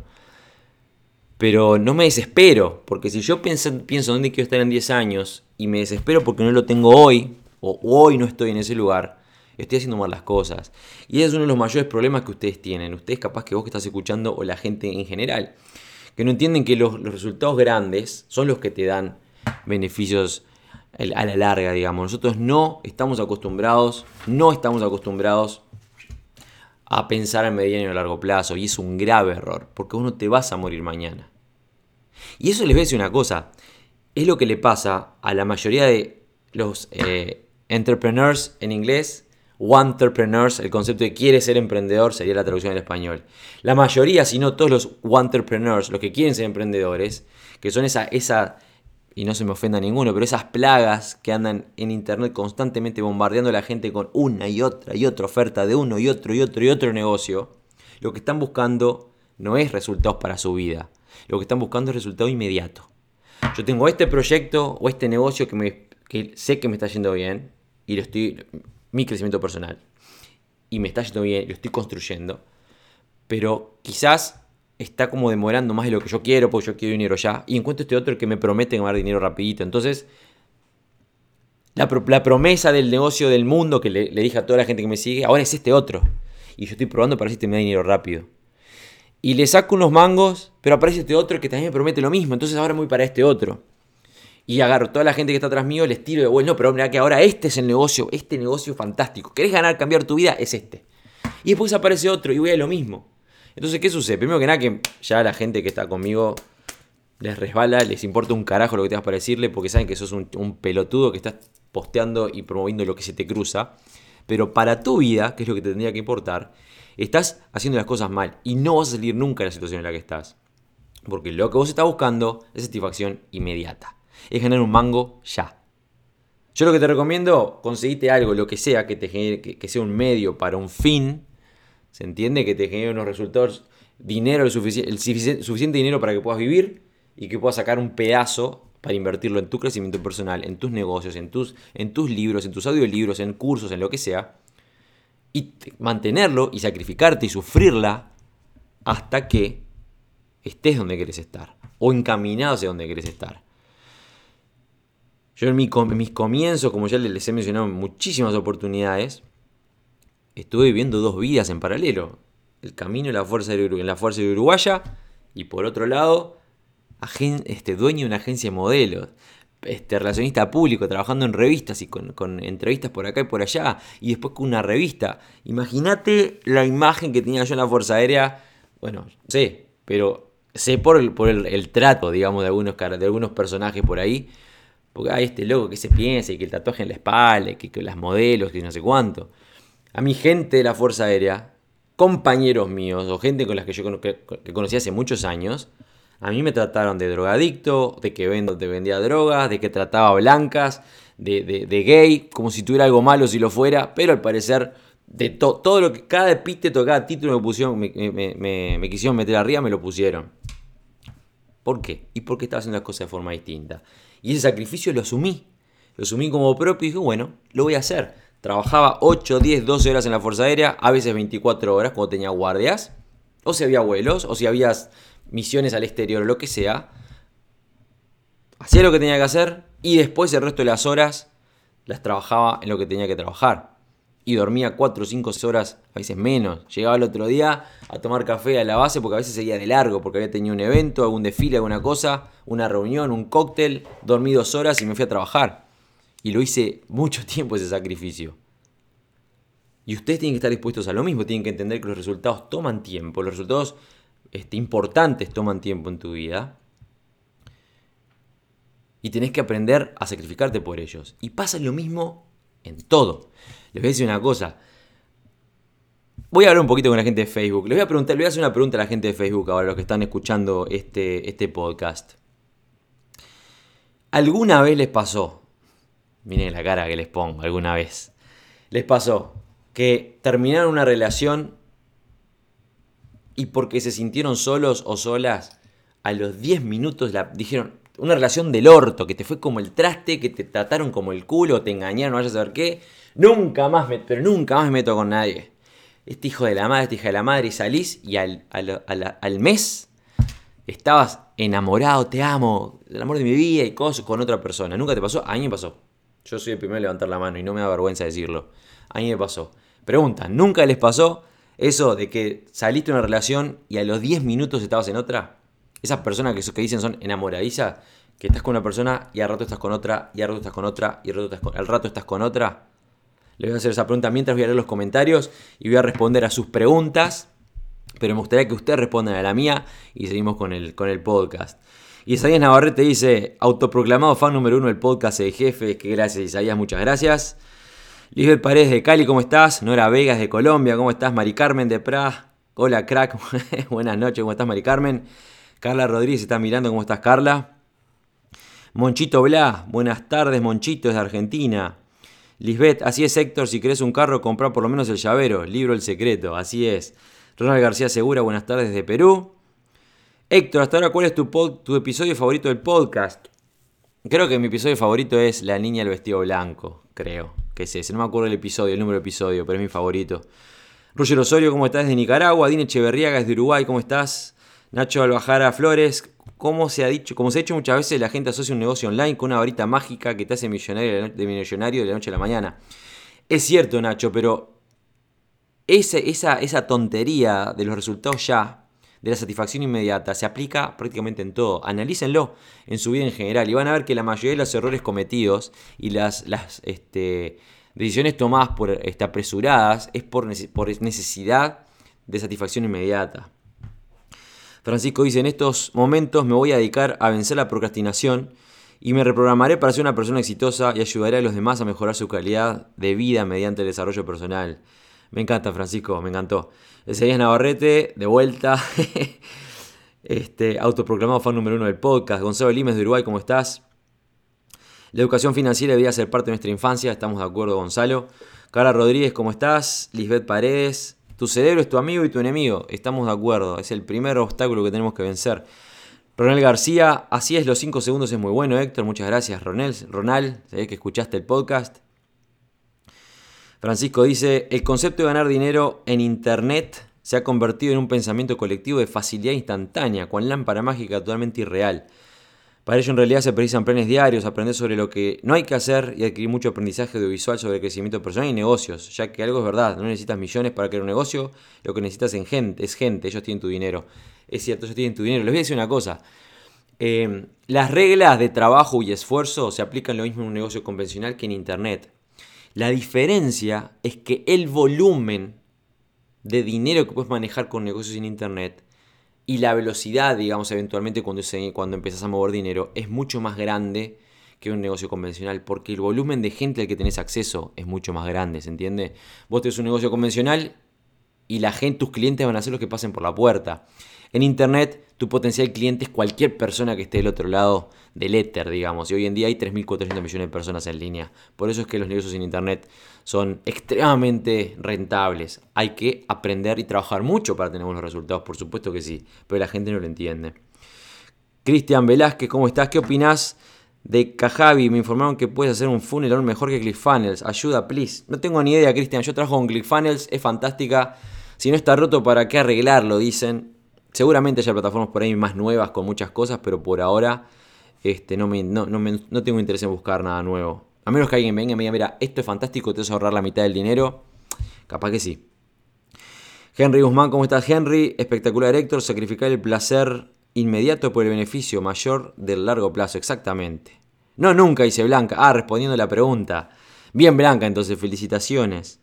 D: Pero no me desespero, porque si yo pienso, pienso dónde quiero estar en 10 años y me desespero porque no lo tengo hoy, o hoy no estoy en ese lugar, estoy haciendo mal las cosas. Y ese es uno de los mayores problemas que ustedes tienen. Ustedes capaz que vos que estás escuchando o la gente en general, que no entienden que los, resultados grandes son los que te dan beneficios a la larga, digamos. Nosotros no estamos acostumbrados, no estamos acostumbrados a pensar a mediano y a largo plazo. Y es un grave error, porque uno te vas a morir mañana. Y eso les voy a decir una cosa, es lo que le pasa a la mayoría de los eh, entrepreneurs en inglés, entrepreneurs, el concepto de quiere ser emprendedor sería la traducción en español. La mayoría, si no todos los entrepreneurs, los que quieren ser emprendedores, que son esa, esa, y no se me ofenda ninguno, pero esas plagas que andan en internet constantemente bombardeando a la gente con una y otra y otra oferta de uno y otro y otro y otro negocio, lo que están buscando no es resultados para su vida, lo que están buscando es resultado inmediato. Yo tengo este proyecto o este negocio que, me, sé que me está yendo bien y lo estoy, mi crecimiento personal, y me está yendo bien, lo estoy construyendo, pero quizás está como demorando más de lo que yo quiero, porque yo quiero dinero ya, y encuentro este otro que me promete ganar dinero rapidito. Entonces, La, promesa del negocio del mundo que le, dije a toda la gente que me sigue, ahora es este otro. Y yo estoy probando para ver si te me da dinero rápido. Y le saco unos mangos, pero aparece este otro que también me promete lo mismo. Entonces ahora voy para este otro. Y agarro toda la gente que está atrás mío, les tiro de bueno, pero mira que ahora este es el negocio, este negocio fantástico. ¿Querés ganar, cambiar tu vida? Es este. Y después aparece otro y voy a lo mismo. Entonces, ¿qué sucede? Primero que nada, que ya la gente que está conmigo les resbala, les importa un carajo lo que tengas para decirle, porque saben que sos un, un pelotudo que estás posteando y promoviendo lo que se te cruza. Pero para tu vida, que es lo que te tendría que importar, estás haciendo las cosas mal y no vas a salir nunca de la situación en la que estás. Porque lo que vos estás buscando es satisfacción inmediata. Es ganar un mango ya. Yo lo que te recomiendo, conseguite algo, lo que sea, que, te que, sea un medio para un fin. ¿Se entiende? Que te genere unos resultados, dinero, el, suficiente dinero para que puedas vivir y que puedas sacar un pedazo para invertirlo en tu crecimiento personal, en tus negocios, en tus, en tus libros, en tus audiolibros, en cursos, en lo que sea. Y mantenerlo y sacrificarte y sufrirla hasta que estés donde quieres estar. O encaminado hacia donde quieres estar. Yo en, mis comienzos, como ya les he mencionado en muchísimas oportunidades, estuve viviendo dos vidas en paralelo. El camino en la fuerza de, en la fuerza de Uruguaya y por otro lado, este, dueño de una agencia de modelos. Este, relacionista público, trabajando en revistas y con, entrevistas por acá y por allá, y después con una revista. Imagínate la imagen que tenía yo en la Fuerza Aérea. Bueno, sé, pero sé por el, por el, trato, digamos, de algunos, de algunos personajes por ahí. Porque hay este loco que se piensa y que el tatuaje en la espalda, que, que las modelos, que no sé cuánto. A mi gente de la Fuerza Aérea, compañeros míos o gente con las que yo que, conocí hace muchos años, a mí me trataron de drogadicto, de que vendo, te vendía drogas, de que trataba blancas, de, de, gay, como si tuviera algo malo si lo fuera, pero al parecer de todo lo que cada epíteto, cada título me pusieron, me, quisieron meter arriba, me lo pusieron. ¿Por qué? Y porque estaba haciendo las cosas de forma distinta. Y ese sacrificio lo asumí. Lo asumí como propio y dije, bueno, lo voy a hacer. Trabajaba 8, 10, 12 horas en la Fuerza Aérea, a veces 24 horas cuando tenía guardias. O si había vuelos, o si había misiones al exterior, lo que sea. Hacía lo que tenía que hacer y después el resto de las horas las trabajaba en lo que tenía que trabajar y dormía 4 o 5 horas, a veces menos. Llegaba el otro día a tomar café a la base porque a veces seguía de largo, porque había tenido un evento, algún desfile, alguna cosa, una reunión, un cóctel, dormí dos horas y me fui a trabajar. Y lo hice mucho tiempo ese sacrificio. Y ustedes tienen que estar dispuestos a lo mismo, tienen que entender que los resultados toman tiempo, los resultados este, importantes toman tiempo en tu vida. Y tenés que aprender a sacrificarte por ellos. Y pasa lo mismo en todo. Les voy a decir una cosa. Voy a hablar un poquito con la gente de Facebook. Les voy a preguntar, voy a hacer una pregunta a la gente de Facebook ahora, los que están escuchando este, este podcast. ¿Alguna vez les pasó? Miren la cara que les pongo, alguna vez. Les pasó que terminaron una relación y porque se sintieron solos o solas, a los 10 minutos dijeron, una relación del orto, que te fue como el traste, que te trataron como el culo, te engañaron, no vayas a saber qué. Nunca más, me, pero nunca más me meto con nadie. Este hijo de la madre, esta hija de la madre, y salís y al, al, mes estabas enamorado, te amo, el amor de mi vida y cosas con otra persona. ¿Nunca te pasó? A mí me pasó. Yo soy el primero en levantar la mano y no me da vergüenza decirlo. A mí me pasó. Pregunta, ¿nunca les pasó eso de que saliste de una relación y a los 10 minutos estabas en otra? Esas personas que, que dicen son enamoradizas, que estás con una persona y al rato estás con otra, y al rato estás con otra, y al rato estás con, al rato estás con otra. Le voy a hacer esa pregunta mientras voy a leer los comentarios y voy a responder a sus preguntas. Pero me gustaría que ustedes respondan a la mía y seguimos con el, con el podcast. Isaías Navarrete dice, autoproclamado fan número uno del podcast de jefe. Que gracias Isaías, muchas gracias. Lisbeth Paredes de Cali, ¿cómo estás? Nora Vegas de Colombia, ¿cómo estás? Mari Carmen de Pra. Hola crack, buenas noches, ¿cómo estás Mari Carmen? Carla Rodríguez está mirando, ¿cómo estás Carla? Monchito Bla, buenas tardes Monchito, de Argentina. Lisbeth, así es Héctor, si querés un carro, compra por lo menos el llavero, libro El Secreto, así es. Ronald García Segura, buenas tardes desde Perú. Héctor, hasta ahora, ¿cuál es tu, episodio favorito del podcast? Creo que mi episodio favorito es La niña del vestido blanco, creo que es ese. No me acuerdo el episodio, el número de episodio, pero es mi favorito. Roger Osorio, ¿cómo estás? De Nicaragua. Dine Echeverriaga, de Uruguay, ¿cómo estás? Nacho Albajara Flores, como se ha dicho, como se ha dicho muchas veces, la gente asocia un negocio online con una varita mágica que te hace millonario de millonario de la noche a la mañana. Es cierto, Nacho, pero esa, tontería de los resultados ya, de la satisfacción inmediata, se aplica prácticamente en todo. Analícenlo en su vida en general y van a ver que la mayoría de los errores cometidos y las, este, decisiones tomadas por este, apresuradas es por necesidad de satisfacción inmediata. Francisco dice, en estos momentos me voy a dedicar a vencer la procrastinación y me reprogramaré para ser una persona exitosa y ayudaré a los demás a mejorar su calidad de vida mediante el desarrollo personal. Me encanta, Francisco, me encantó. Ezequiel Navarrete, de vuelta. este, autoproclamado fan número uno del podcast. Gonzalo Limes de Uruguay, ¿cómo estás? La educación financiera debía ser parte de nuestra infancia, estamos de acuerdo, Gonzalo. Cara Rodríguez, ¿cómo estás? Lisbeth Paredes, tu cerebro es tu amigo y tu enemigo. Estamos de acuerdo. Es el primer obstáculo que tenemos que vencer. Ronald García, así es, los 5 segundos es muy bueno, Héctor. Muchas gracias, Ronald. Ronald, sabés que escuchaste el podcast. Francisco dice, el concepto de ganar dinero en Internet se ha convertido en un pensamiento colectivo de facilidad instantánea, con lámpara mágica totalmente irreal. Para ello en realidad se precisan planes diarios, aprender sobre lo que no hay que hacer y adquirir mucho aprendizaje audiovisual sobre crecimiento personal y negocios, ya que algo es verdad, no necesitas millones para crear un negocio, lo que necesitas en gente, es gente, ellos tienen tu dinero. Es cierto, ellos tienen tu dinero. Les voy a decir una cosa, eh, las reglas de trabajo y esfuerzo se aplican lo mismo en un negocio convencional que en Internet. La diferencia es que el volumen de dinero que puedes manejar con negocios en Internet y la velocidad, digamos, eventualmente cuando, cuando empezás a mover dinero es mucho más grande que un negocio convencional, porque el volumen de gente al que tenés acceso es mucho más grande, ¿se entiende? Vos tenés un negocio convencional y la gente, tus clientes van a ser los que pasen por la puerta. En Internet, tu potencial cliente es cualquier persona que esté del otro lado del éter, digamos. Y hoy en día hay 3.400 millones de personas en línea. Por eso es que los negocios en Internet son extremadamente rentables. Hay que aprender y trabajar mucho para tener buenos resultados, por supuesto que sí. Pero la gente no lo entiende. Cristian Velázquez, ¿cómo estás? ¿Qué opinas de Kajabi? Me informaron que puedes hacer un funnel mejor que ClickFunnels. Ayuda, please. No tengo ni idea, Cristian. Yo trabajo con ClickFunnels, es fantástica. Si no está roto, ¿para qué arreglarlo? Dicen. Seguramente haya plataformas por ahí más nuevas con muchas cosas, pero por ahora este, no, me, no, no, tengo interés en buscar nada nuevo. A menos que alguien venga y me diga, mira, esto es fantástico, te vas a ahorrar la mitad del dinero. Capaz que sí. Henry Guzmán, ¿cómo estás, Henry? Espectacular, Héctor. Sacrificar el placer inmediato por el beneficio mayor del largo plazo. Exactamente. No, nunca, dice Blanca. Ah, respondiendo a la pregunta. Bien, Blanca, entonces, felicitaciones.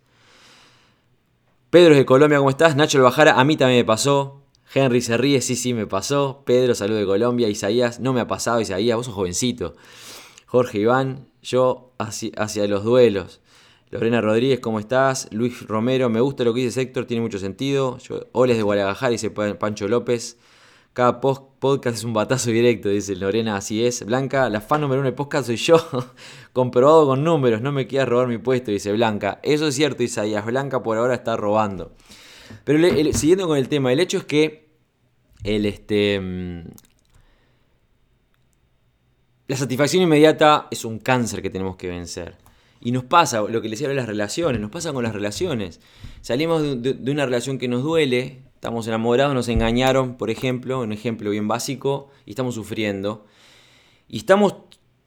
D: Pedro de Colombia, ¿cómo estás? Nacho Bajara, a mí también me pasó. Henry se ríe, sí, sí, me pasó. Pedro, salud de Colombia. Isaías, no me ha pasado, Isaías, vos sos jovencito. Jorge Iván, yo hacia, los duelos. Lorena Rodríguez, ¿cómo estás? Luis Romero, me gusta lo que dice Héctor, tiene mucho sentido. Yo, Oles de Guadalajara, dice Pancho López. Cada podcast es un batazo directo, dice Lorena, así es. Blanca, la fan número uno de podcast soy yo, comprobado con números, no me quieras robar mi puesto, dice Blanca. Eso es cierto, Isaías, Blanca por ahora está robando. Pero siguiendo con el tema, el hecho es que el, este, mm, la satisfacción inmediata es un cáncer que tenemos que vencer. Y nos pasa, lo que les decía de las relaciones, nos pasa con las relaciones. Salimos de, una relación que nos duele, estamos enamorados, nos engañaron, por ejemplo, un ejemplo bien básico, y estamos sufriendo. Y estamos,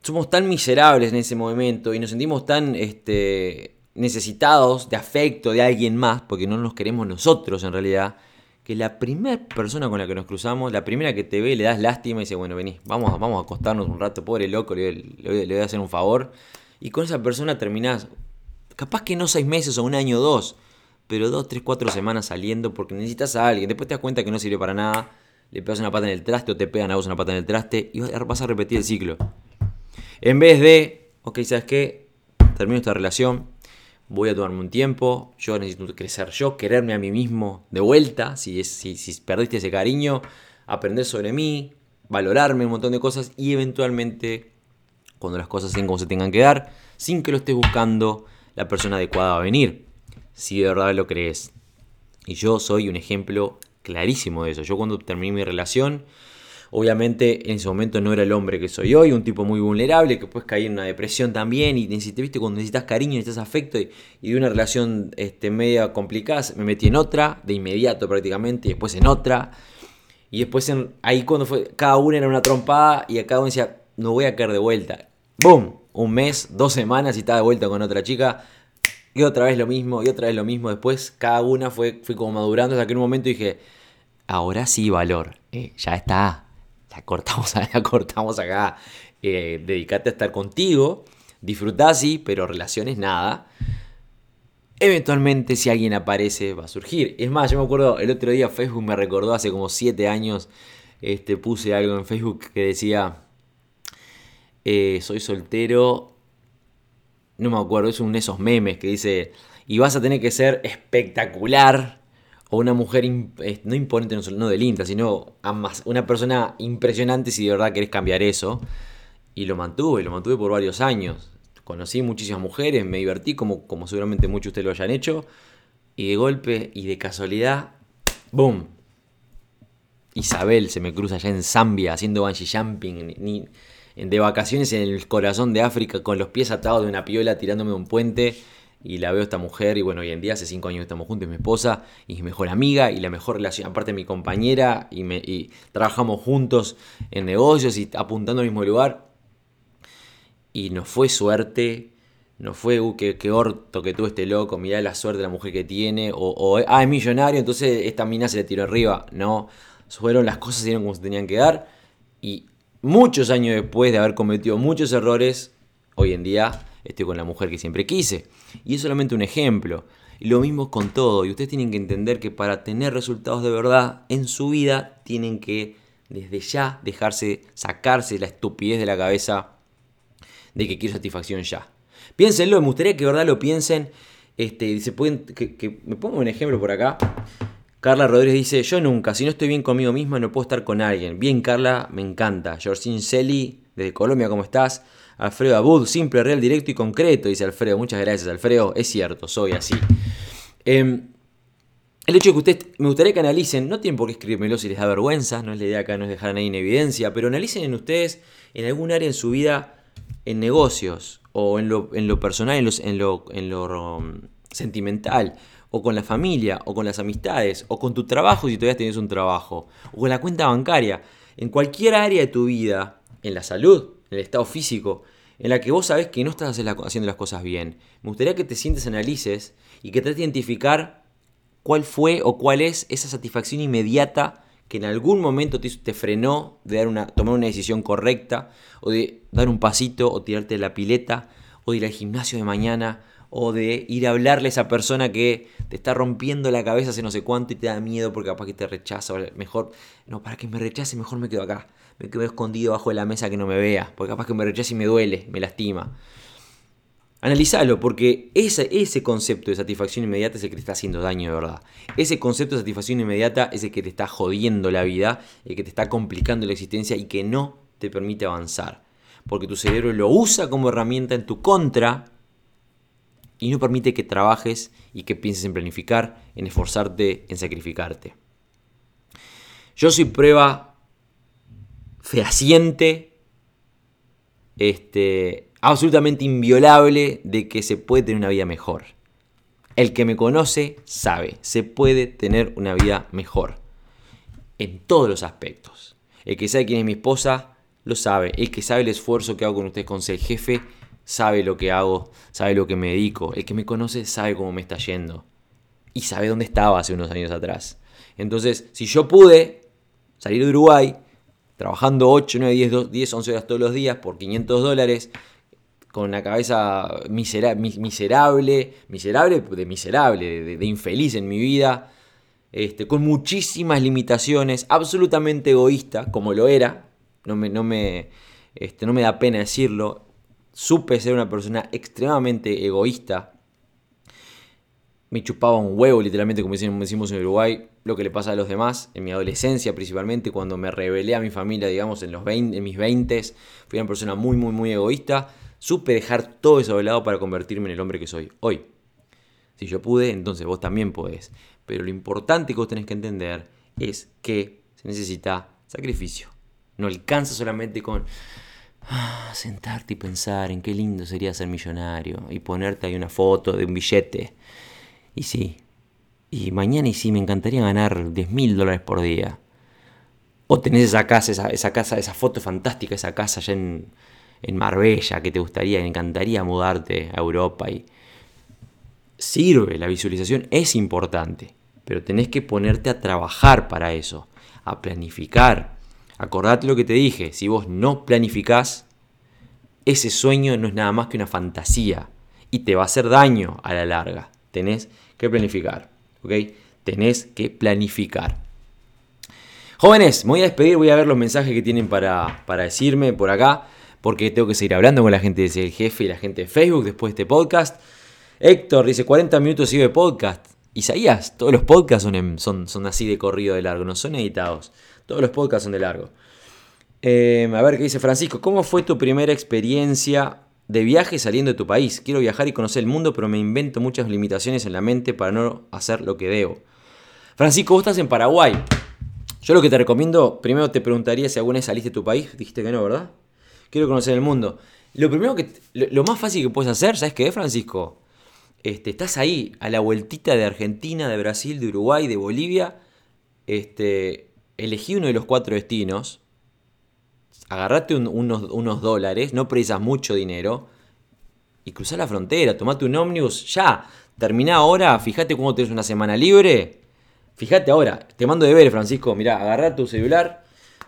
D: somos tan miserables en ese momento y nos sentimos tan este, necesitados de afecto de alguien más, porque no nos queremos nosotros en realidad, que la primera persona con la que nos cruzamos, la primera que te ve, le das lástima y dice, bueno, vení, vamos, vamos a acostarnos un rato, pobre loco, le, voy a hacer un favor. Y con esa persona terminás, capaz que no seis meses o un año o dos, pero dos, tres, cuatro semanas saliendo porque necesitas a alguien. Después te das cuenta que no sirve para nada, le pegas una pata en el traste o te pegan a vos una pata en el traste y vas a repetir el ciclo. En vez de, ok, ¿sabes qué? Termino esta relación, voy a tomarme un tiempo, yo necesito crecer yo, quererme a mí mismo de vuelta, si, si, si perdiste ese cariño, aprender sobre mí, valorarme un montón de cosas y eventualmente, cuando las cosas sean como se tengan que dar, sin que lo estés buscando, la persona adecuada va a venir, si de verdad lo crees. Y yo soy un ejemplo clarísimo de eso. Yo cuando terminé mi relación, Obviamente en ese momento no era el hombre que soy hoy, un tipo muy vulnerable, que puedes caer en una depresión también y necesitas, ¿viste? cuando necesitas cariño, necesitas afecto y, de una relación este, media complicada, me metí en otra, de inmediato prácticamente, y después en otra. Y después ahí cuando fue, cada una era una trompada y a cada uno decía, no voy a caer de vuelta. ¡Boom! Un mes, dos semanas y estaba de vuelta con otra chica. Y otra vez lo mismo, y otra vez lo mismo. Después cada una fue, fue como madurando hasta que en un momento dije, ahora sí valor, eh, ya está, ya cortamos, ya cortamos acá. Eh, dedicate a estar contigo, disfrutá sí, pero relaciones nada. Eventualmente si alguien aparece va a surgir. Es más, yo me acuerdo el otro día Facebook me recordó hace como 7 años, este, puse algo en Facebook que decía, eh, soy soltero, no me acuerdo, es uno de esos memes que dice, y vas a tener que ser espectacular, o una mujer, no imponente, no de linda, sino una persona impresionante si de verdad querés cambiar eso. Y lo mantuve, lo mantuve por varios años conocí muchísimas mujeres, me divertí como, como seguramente muchos de ustedes lo hayan hecho. Y de golpe y de casualidad, ¡boom! Isabel se me cruza allá en Zambia haciendo bungee jumping, de vacaciones en el corazón de África con los pies atados de una piola tirándome de un puente. Y la veo esta mujer y bueno, hoy en día hace cinco años que estamos juntos, es mi esposa y mi mejor amiga y la mejor relación, aparte mi compañera y, me, y trabajamos juntos en negocios y apuntando al mismo lugar y no fue suerte, no fue, uh, qué, orto que tuvo este loco, mirá la suerte de la mujer que tiene, o, ah, es millonario, entonces esta mina se le tiró arriba. No, fueron las cosas, dieron como se tenían que dar, y muchos años después de haber cometido muchos errores, hoy en día estoy con la mujer que siempre quise. Y es solamente un ejemplo. Y lo mismo con todo, y ustedes tienen que entender que para tener resultados de verdad en su vida, tienen que desde ya dejarse, sacarse la estupidez de la cabeza de que quiero satisfacción ya. Piénsenlo, me gustaría que de verdad lo piensen. Este, se pueden, que, me pongo un ejemplo por acá. Carla Rodríguez dice, yo nunca, si no estoy bien conmigo misma, no puedo estar con alguien. Bien, Carla, me encanta. Georgine Celi, desde Colombia, ¿cómo estás? Alfredo Abud, simple, real, directo y concreto, dice Alfredo. Muchas gracias, Alfredo. Es cierto, soy así. Em, el hecho de que ustedes, me gustaría que analicen, no tienen por qué escribírmelo si les da vergüenza, no es la idea acá, no es dejar nadie en evidencia, pero analicen en ustedes en algún área en su vida en negocios o en lo, personal, en, lo, um, sentimental, o con la familia, o con las amistades, o con tu trabajo si todavía tienes un trabajo, o con la cuenta bancaria, en cualquier área de tu vida, en la salud, en el estado físico, en la que vos sabes que no estás haciendo las cosas bien. Me gustaría que te sientes, analices y que trates de identificar cuál fue o cuál es esa satisfacción inmediata que en algún momento te, frenó de dar una, tomar una decisión correcta, o de dar un pasito, o tirarte de la pileta, o de ir al gimnasio de mañana, o de ir a hablarle a esa persona que te está rompiendo la cabeza hace no sé cuánto y te da miedo porque capaz que te rechaza, mejor, no, para que me rechace mejor me quedo acá, me quedo escondido bajo de la mesa que no me vea, porque capaz que me rechace y me duele, me lastima. Analizalo, porque ese, ese concepto de satisfacción inmediata es el que te está haciendo daño de verdad. Ese concepto de satisfacción inmediata es el que te está jodiendo la vida, el que te está complicando la existencia y que no te permite avanzar. Porque tu cerebro lo usa como herramienta en tu contra y no permite que trabajes y que pienses en planificar, en esforzarte, en sacrificarte. Yo soy prueba fehaciente este, absolutamente inviolable de que se puede tener una vida mejor. El que me conoce sabe, se puede tener una vida mejor. En todos los aspectos. El que sabe quién es mi esposa, lo sabe. El que sabe el esfuerzo que hago con ustedes con ser jefe, sabe lo que hago, sabe lo que me dedico. El que me conoce sabe cómo me está yendo. Y sabe dónde estaba hace unos años atrás. Entonces, si yo pude salir de Uruguay, trabajando 8, 9, 10, 10 11 horas todos los días por 500 dólares, con una cabeza miserable, miserable de miserable, de, infeliz en mi vida, este, con muchísimas limitaciones, absolutamente egoísta, como lo era, no me, no me, este, no me da pena decirlo, supe ser una persona extremadamente egoísta, me chupaba un huevo, literalmente, como decimos en Uruguay, lo que le pasa a los demás, en mi adolescencia principalmente, cuando me rebelé a mi familia, digamos, en, los en mis 20, fui una persona muy, muy, muy egoísta, Supe dejar todo eso de lado para convertirme en el hombre que soy hoy. Si yo pude, entonces vos también podés. Pero lo importante que vos tenés que entender es que se necesita sacrificio. No alcanza solamente con ah, sentarte y pensar en qué lindo sería ser millonario y ponerte ahí una foto de un billete. Y sí, y mañana y sí, me encantaría ganar 10 mil dólares por día. O tenés esa casa, esa, casa, esa foto fantástica, esa casa allá en, en Marbella que te gustaría, me encantaría mudarte a Europa y sirve, la visualización es importante, pero tenés que ponerte a trabajar para eso, a planificar. Acordate lo que te dije, si vos no planificás, ese sueño no es nada más que una fantasía y te va a hacer daño a la larga. Tenés que planificar, ¿ok? Tenés que planificar. Jóvenes, me voy a despedir, voy a ver los mensajes que tienen para, para decirme por acá, porque tengo que seguir hablando con la gente del jefe y la gente de Facebook después de este podcast. Héctor dice 40 minutos y de podcast. Isaías, todos los podcasts son, son, son, así de corrido de largo, no son editados. Todos los podcasts son de largo. Eh, a ver qué dice Francisco. ¿Cómo fue tu primera experiencia de viaje saliendo de tu país? Quiero viajar y conocer el mundo, pero me invento muchas limitaciones en la mente para no hacer lo que debo. Francisco, vos estás en Paraguay. Yo lo que te recomiendo, primero te preguntaría si alguna vez saliste de tu país. Dijiste que no, ¿verdad? Quiero conocer el mundo. Lo primero que, lo, más fácil que puedes hacer, ¿sabes qué Francisco? Este, estás ahí, a la vueltita de Argentina, de Brasil, de Uruguay, de Bolivia. Este, elegí uno de los cuatro destinos. Agarrate unos, dólares, no precisas mucho dinero. Y cruzá la frontera, tomate un ómnibus, ya. Termina ahora, fíjate cómo tenés una semana libre. Fíjate ahora, te mando de ver, Francisco. Mirá, agarra tu celular,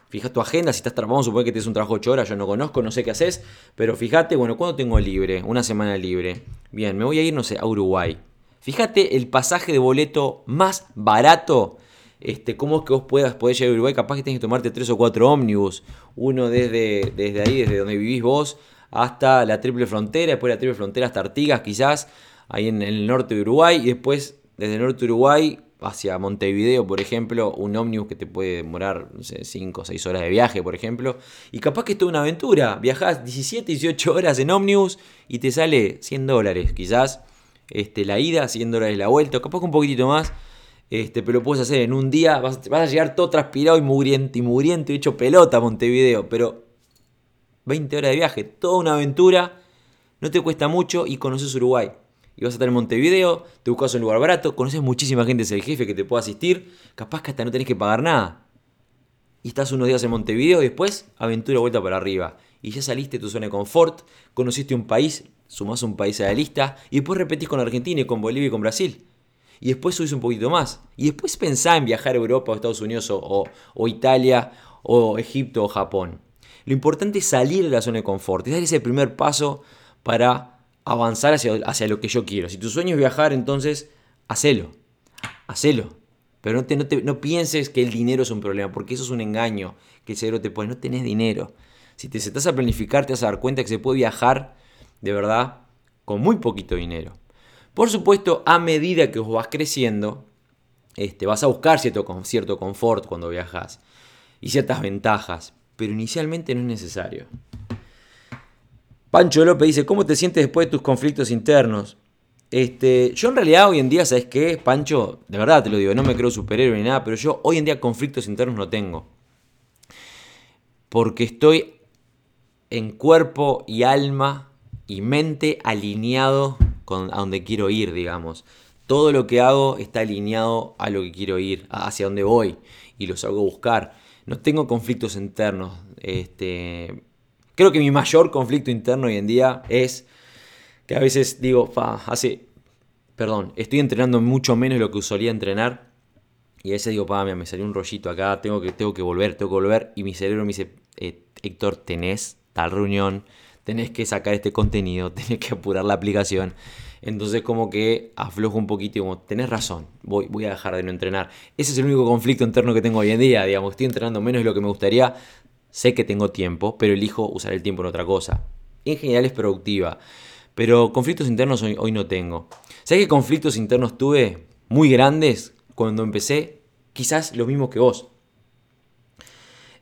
D: Fija tu agenda, si estás trabajando, supongo que tienes un trabajo 8 horas, yo no conozco, no sé qué haces, pero fíjate, bueno, ¿cuándo tengo libre? Una semana libre. Bien, me voy a ir, no sé, a Uruguay. Fíjate el pasaje de boleto más barato. Este, ¿Cómo es que vos puedas poder llegar a Uruguay? Capaz que tenés que tomarte 3 o 4 ómnibus. Uno desde, desde ahí, desde donde vivís vos, hasta la triple frontera, después la triple frontera hasta Artigas, quizás, ahí en, el norte de Uruguay, y después desde el norte de Uruguay hacia Montevideo, por ejemplo, un ómnibus que te puede demorar, no sé, 5 o 6 horas de viaje, por ejemplo. Y capaz que es toda una aventura. Viajás 17, 18 horas en ómnibus y te sale 100 dólares. Quizás este, la ida, 100 dólares la vuelta, capaz que un poquitito más. Este, pero lo puedes hacer en un día. Vas, a llegar todo transpirado y mugriento y mugriento y hecho pelota a Montevideo. Pero 20 horas de viaje, toda una aventura. No te cuesta mucho y conoces Uruguay y vas a estar en Montevideo, te buscas un lugar barato, conoces muchísima gente, es el jefe que te puede asistir, capaz que hasta no tenés que pagar nada. Y estás unos días en Montevideo y después aventura vuelta para arriba. Y ya saliste de tu zona de confort, conociste un país, sumás un país a la lista y después repetís con Argentina y con Bolivia y con Brasil. Y después subís un poquito más. Y después pensá en viajar a Europa o Estados Unidos o, Italia o Egipto o Japón. Lo importante es salir de la zona de confort, es dar ese primer paso para avanzar hacia, hacia lo que yo quiero. Si tu sueño es viajar, entonces hacelo. Hacelo. Pero no, te, no, pienses que el dinero es un problema, porque eso es un engaño que el cerebro te pone. No tenés dinero. Si te estás a planificar, te vas a dar cuenta que se puede viajar de verdad con muy poquito dinero. Por supuesto, a medida que vos vas creciendo, este, vas a buscar cierto, cierto confort cuando viajas y ciertas ventajas, pero inicialmente no es necesario. Pancho López dice, ¿cómo te sientes después de tus conflictos internos? Este, yo en realidad hoy en día, ¿sabes qué? Pancho, de verdad te lo digo, no me creo superhéroe ni nada, pero yo hoy en día conflictos internos no tengo. Porque estoy en cuerpo y alma y mente alineado con a donde quiero ir, digamos. Todo lo que hago está alineado a lo que quiero ir, hacia donde voy y los hago buscar. No tengo conflictos internos. Este, Creo que mi mayor conflicto interno hoy en día es que a veces digo, fa, hace, perdón, estoy entrenando mucho menos de lo que solía entrenar. Y a veces digo, pa, me salió un rollito acá, tengo que, tengo que volver, tengo que volver. Y mi cerebro me dice, eh, Héctor, tenés tal reunión, tenés que sacar este contenido, tenés que apurar la aplicación. Entonces como que aflojo un poquito como, tenés razón, voy, voy a dejar de no entrenar. Ese es el único conflicto interno que tengo hoy en día, digamos, estoy entrenando menos de lo que me gustaría, Sé que tengo tiempo, pero elijo usar el tiempo en otra cosa. En general es productiva. Pero conflictos internos hoy, no tengo. ¿Sabes qué conflictos internos tuve muy grandes cuando empecé? Quizás lo mismo que vos.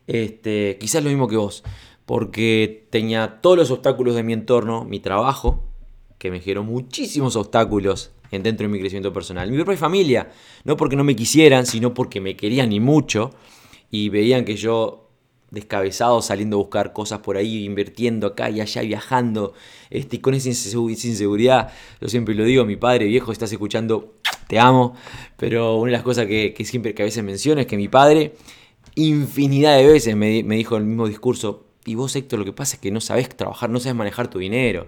D: Este, quizás lo mismo que vos. Porque tenía todos los obstáculos de mi entorno, mi trabajo, que me generó muchísimos obstáculos dentro de mi crecimiento personal. Mi propia familia, no porque no me quisieran, sino porque me querían y mucho. Y veían que yo descabezado saliendo a buscar cosas por ahí, invirtiendo acá y allá, viajando, este, con esa inseguridad, yo siempre lo digo, mi padre viejo, estás escuchando, te amo, pero una de las cosas que, siempre, que a veces menciono es que mi padre infinidad de veces me, me dijo el mismo discurso, y vos Héctor lo que pasa es que no sabes trabajar, no sabes manejar tu dinero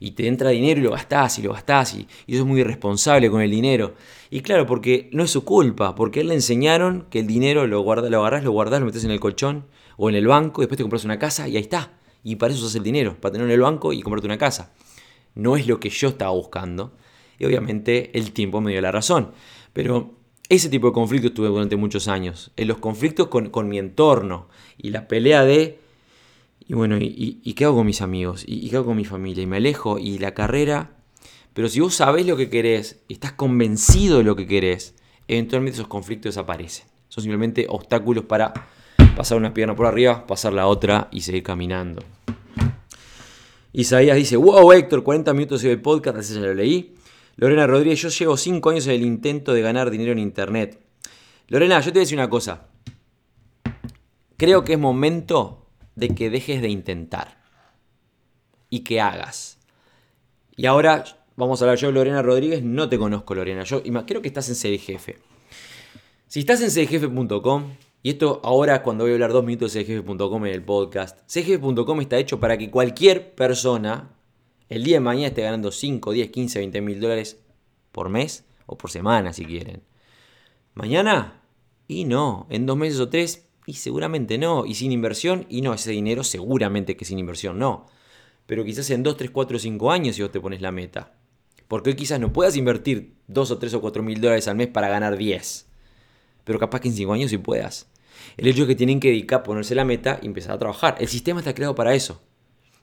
D: y te entra dinero y lo gastás y lo gastás y, y es muy irresponsable con el dinero. Y claro, porque no es su culpa, porque él le enseñaron que el dinero lo, guarda, lo agarrás, lo guardás, lo metes en el colchón o en el banco y después te compras una casa y ahí está. Y para eso usas el dinero, para tenerlo en el banco y comprarte una casa. No es lo que yo estaba buscando. Y obviamente el tiempo me dio la razón. Pero ese tipo de conflictos tuve durante muchos años. En los conflictos con, con mi entorno y la pelea de y bueno, ¿y, qué hago con mis amigos? ¿Y, qué hago con mi familia? Y me alejo y la carrera... Pero si vos sabés lo que querés y estás convencido de lo que querés, eventualmente esos conflictos desaparecen. Son simplemente obstáculos para pasar una pierna por arriba, pasar la otra y seguir caminando. Isaías dice, wow Héctor, 40 minutos de podcast, así ya lo leí. Lorena Rodríguez, yo llevo 5 años en el intento de ganar dinero en Internet. Lorena, yo te voy a decir una cosa. Creo que es momento de que dejes de intentar y que hagas. Y ahora vamos a hablar yo, Lorena Rodríguez, no te conozco Lorena, yo creo que estás en Jefe. Si estás en serjefe.com, y esto ahora cuando voy a hablar dos minutos de serjefe.com en el podcast, serjefe.com está hecho para que cualquier persona el día de mañana esté ganando 5, 10, 15, 20 mil dólares por mes o por semana si quieren. Mañana, y no, en dos meses o tres y seguramente no. Y sin inversión, y no, ese dinero seguramente que sin inversión no. Pero quizás en 2, 3, 4, 5 años si vos te pones la meta. Porque hoy quizás no puedas invertir 2 o 3 o 4 mil dólares al mes para ganar 10. Pero capaz que en 5 años sí puedas. El hecho es que tienen que dedicar, ponerse la meta y empezar a trabajar. El sistema está creado para eso.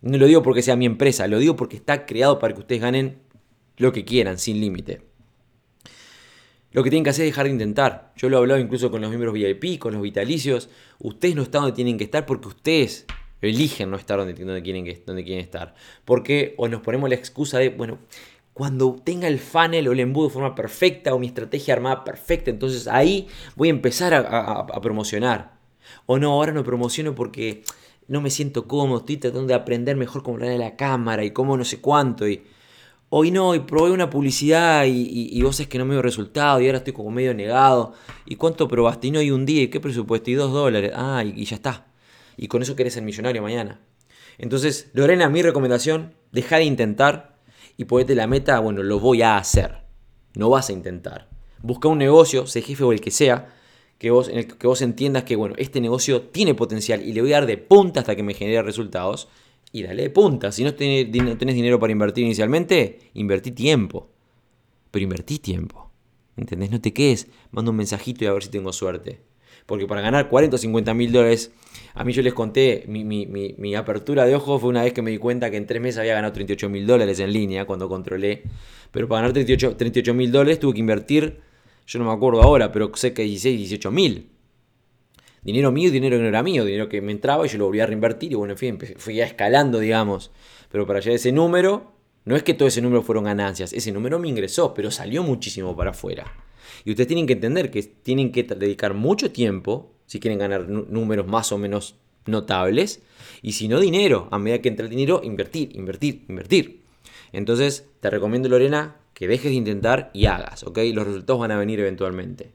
D: No lo digo porque sea mi empresa, lo digo porque está creado para que ustedes ganen lo que quieran, sin límite. Lo que tienen que hacer es dejar de intentar. Yo lo he hablado incluso con los miembros VIP, con los vitalicios. Ustedes no están donde tienen que estar porque ustedes eligen no estar donde, quieren, donde quieren estar. Porque o nos ponemos la excusa de, bueno, cuando tenga el funnel o el embudo de forma perfecta o mi estrategia armada perfecta, entonces ahí voy a empezar a, promocionar. O no, ahora no promociono porque no me siento cómodo, estoy tratando de aprender mejor cómo hablar la cámara y cómo no sé cuánto. Y, hoy no, y probé una publicidad y, vos es que no me dio resultado y ahora estoy como medio negado. ¿Y cuánto probaste? Y no, y un día, ¿y qué presupuesto? Y dos dólares. Ah, y, ya está. Y con eso querés ser millonario mañana. Entonces, Lorena, mi recomendación, deja de intentar y ponete la meta, bueno, lo voy a hacer. No vas a intentar. Busca un negocio, sé jefe o el que sea, que vos, en el que vos entiendas que, bueno, este negocio tiene potencial y le voy a dar de punta hasta que me genere resultados y dale de punta. Si no tenés, dinero para invertir inicialmente, invertí tiempo. Pero invertí tiempo. ¿Entendés? No te quedes, mando un mensajito y a ver si tengo suerte. Porque para ganar 40 o 50 mil dólares, a mí yo les conté, mi, apertura de ojos fue una vez que me di cuenta que en tres meses había ganado 38 mil dólares en línea cuando controlé. Pero para ganar 38 mil dólares tuve que invertir, yo no me acuerdo ahora, pero sé que 16, 18 mil dinero mío y dinero que no era mío, dinero que me entraba y yo lo volvía a reinvertir y bueno, en fin, fui escalando, digamos. Pero para llegar a ese número, no es que todo ese número fueron ganancias, ese número me ingresó, pero salió muchísimo para afuera. Y ustedes tienen que entender que tienen que dedicar mucho tiempo si quieren ganar números más o menos notables, y si no dinero, a medida que entra el dinero, invertir, invertir, invertir. Entonces, te recomiendo, Lorena, que dejes de intentar y hagas, ¿ok? Los resultados van a venir eventualmente.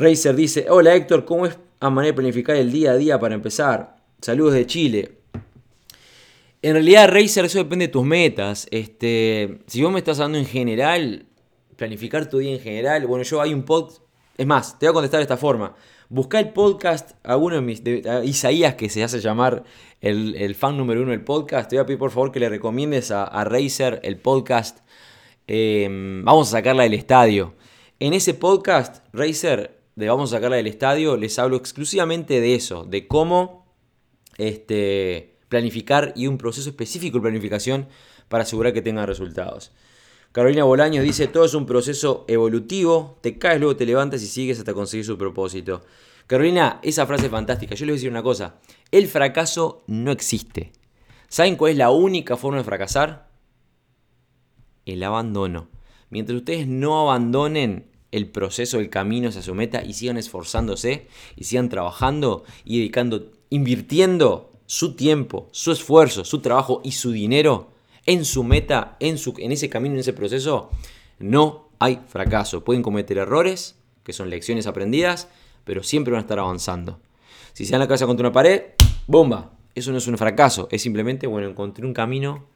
D: Racer dice, hola Héctor, ¿cómo es a manera de planificar el día a día para empezar? Saludos de Chile. En realidad, Racer, eso depende de tus metas. Este, si vos me estás hablando en general, planificar tu día en general, bueno, yo hay un podcast, es más, te voy a contestar de esta forma. Busca el podcast a uno de mis, Isaías, que se hace llamar el, fan número uno del podcast. Te voy a pedir por favor que le recomiendes a, a Racer el podcast. Em, vamos a sacarla del estadio. En ese podcast, Racer de Vamos a sacarla del estadio, les hablo exclusivamente de eso, de cómo este, planificar y un proceso específico de planificación para asegurar que tengan resultados. Carolina Bolaños dice, todo es un proceso evolutivo, te caes, luego te levantas y sigues hasta conseguir su propósito. Carolina, esa frase es fantástica. Yo les voy a decir una cosa, el fracaso no existe. ¿Saben cuál es la única forma de fracasar? El abandono. Mientras ustedes no abandonen el proceso, el camino hacia su meta y sigan esforzándose y sigan trabajando y dedicando, invirtiendo su tiempo, su esfuerzo, su trabajo y su dinero en su meta, en, su, en ese camino, en ese proceso, no hay fracaso. Pueden cometer errores, que son lecciones aprendidas, pero siempre van a estar avanzando. Si se dan la cabeza contra una pared, ¡bomba! Eso no es un fracaso, es simplemente, bueno, encontré un camino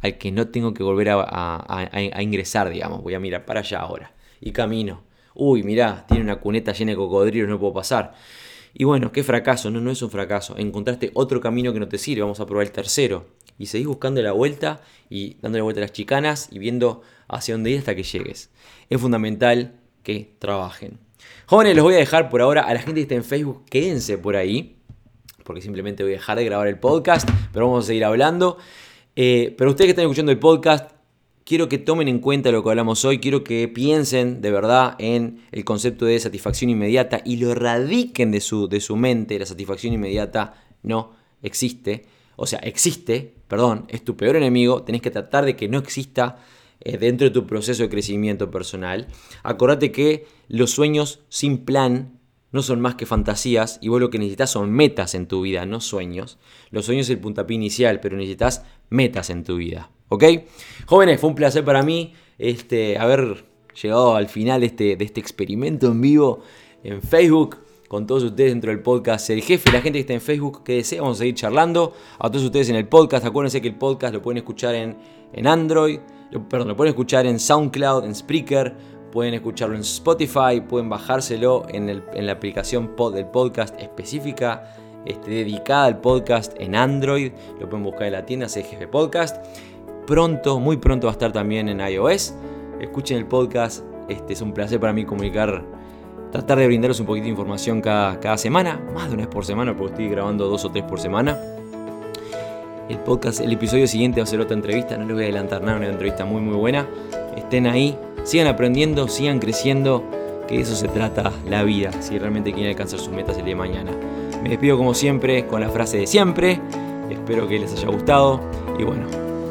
D: al que no tengo que volver a, ingresar, digamos. Voy a mirar para allá ahora. Y camino. Uy, mirá, tiene una cuneta llena de cocodrilos, no puedo pasar. Y bueno, qué fracaso, no, no es un fracaso. Encontraste otro camino que no te sirve, vamos a probar el tercero. Y seguís buscando la vuelta y dándole vuelta a las chicanas y viendo hacia dónde ir hasta que llegues. Es fundamental que trabajen. Jóvenes, los voy a dejar por ahora a la gente que está en Facebook, quédense por ahí, porque simplemente voy a dejar de grabar el podcast, pero vamos a seguir hablando. Eh, pero ustedes que están escuchando el podcast, quiero que tomen en cuenta lo que hablamos hoy, quiero que piensen de verdad en el concepto de satisfacción inmediata y lo erradiquen de su, de su mente. La satisfacción inmediata no existe. O sea, existe, perdón, es tu peor enemigo, tenés que tratar de que no exista eh, dentro de tu proceso de crecimiento personal. Acordate que los sueños sin plan no son más que fantasías y vos lo que necesitas son metas en tu vida, no sueños. Los sueños es el puntapié inicial, pero necesitas metas en tu vida. ¿Ok? Jóvenes, fue un placer para mí este, haber llegado al final de este, de este experimento en vivo en Facebook con todos ustedes dentro del podcast El Jefe, la gente que está en Facebook, que desea, vamos a seguir charlando. A todos ustedes en el podcast, acuérdense que el podcast lo pueden escuchar en, en Android, perdón, lo pueden escuchar en SoundCloud, en Spreaker, pueden escucharlo en Spotify, pueden bajárselo en, la aplicación pod, del podcast específica, este, dedicada al podcast en Android, lo pueden buscar en la tienda CGF Podcast. Pronto, muy pronto va a estar también en iOS. Escuchen el podcast, este, es un placer para mí comunicar, tratar de brindaros un poquito de información cada, semana, más de una vez por semana, porque estoy grabando dos o tres por semana. El podcast, el episodio siguiente va a ser otra entrevista, no les voy a adelantar nada, una entrevista muy muy buena. Estén ahí, sigan aprendiendo, sigan creciendo, que de eso se trata la vida, si realmente quieren alcanzar sus metas el día de mañana. Me despido como siempre con la frase de siempre, espero que les haya gustado y bueno,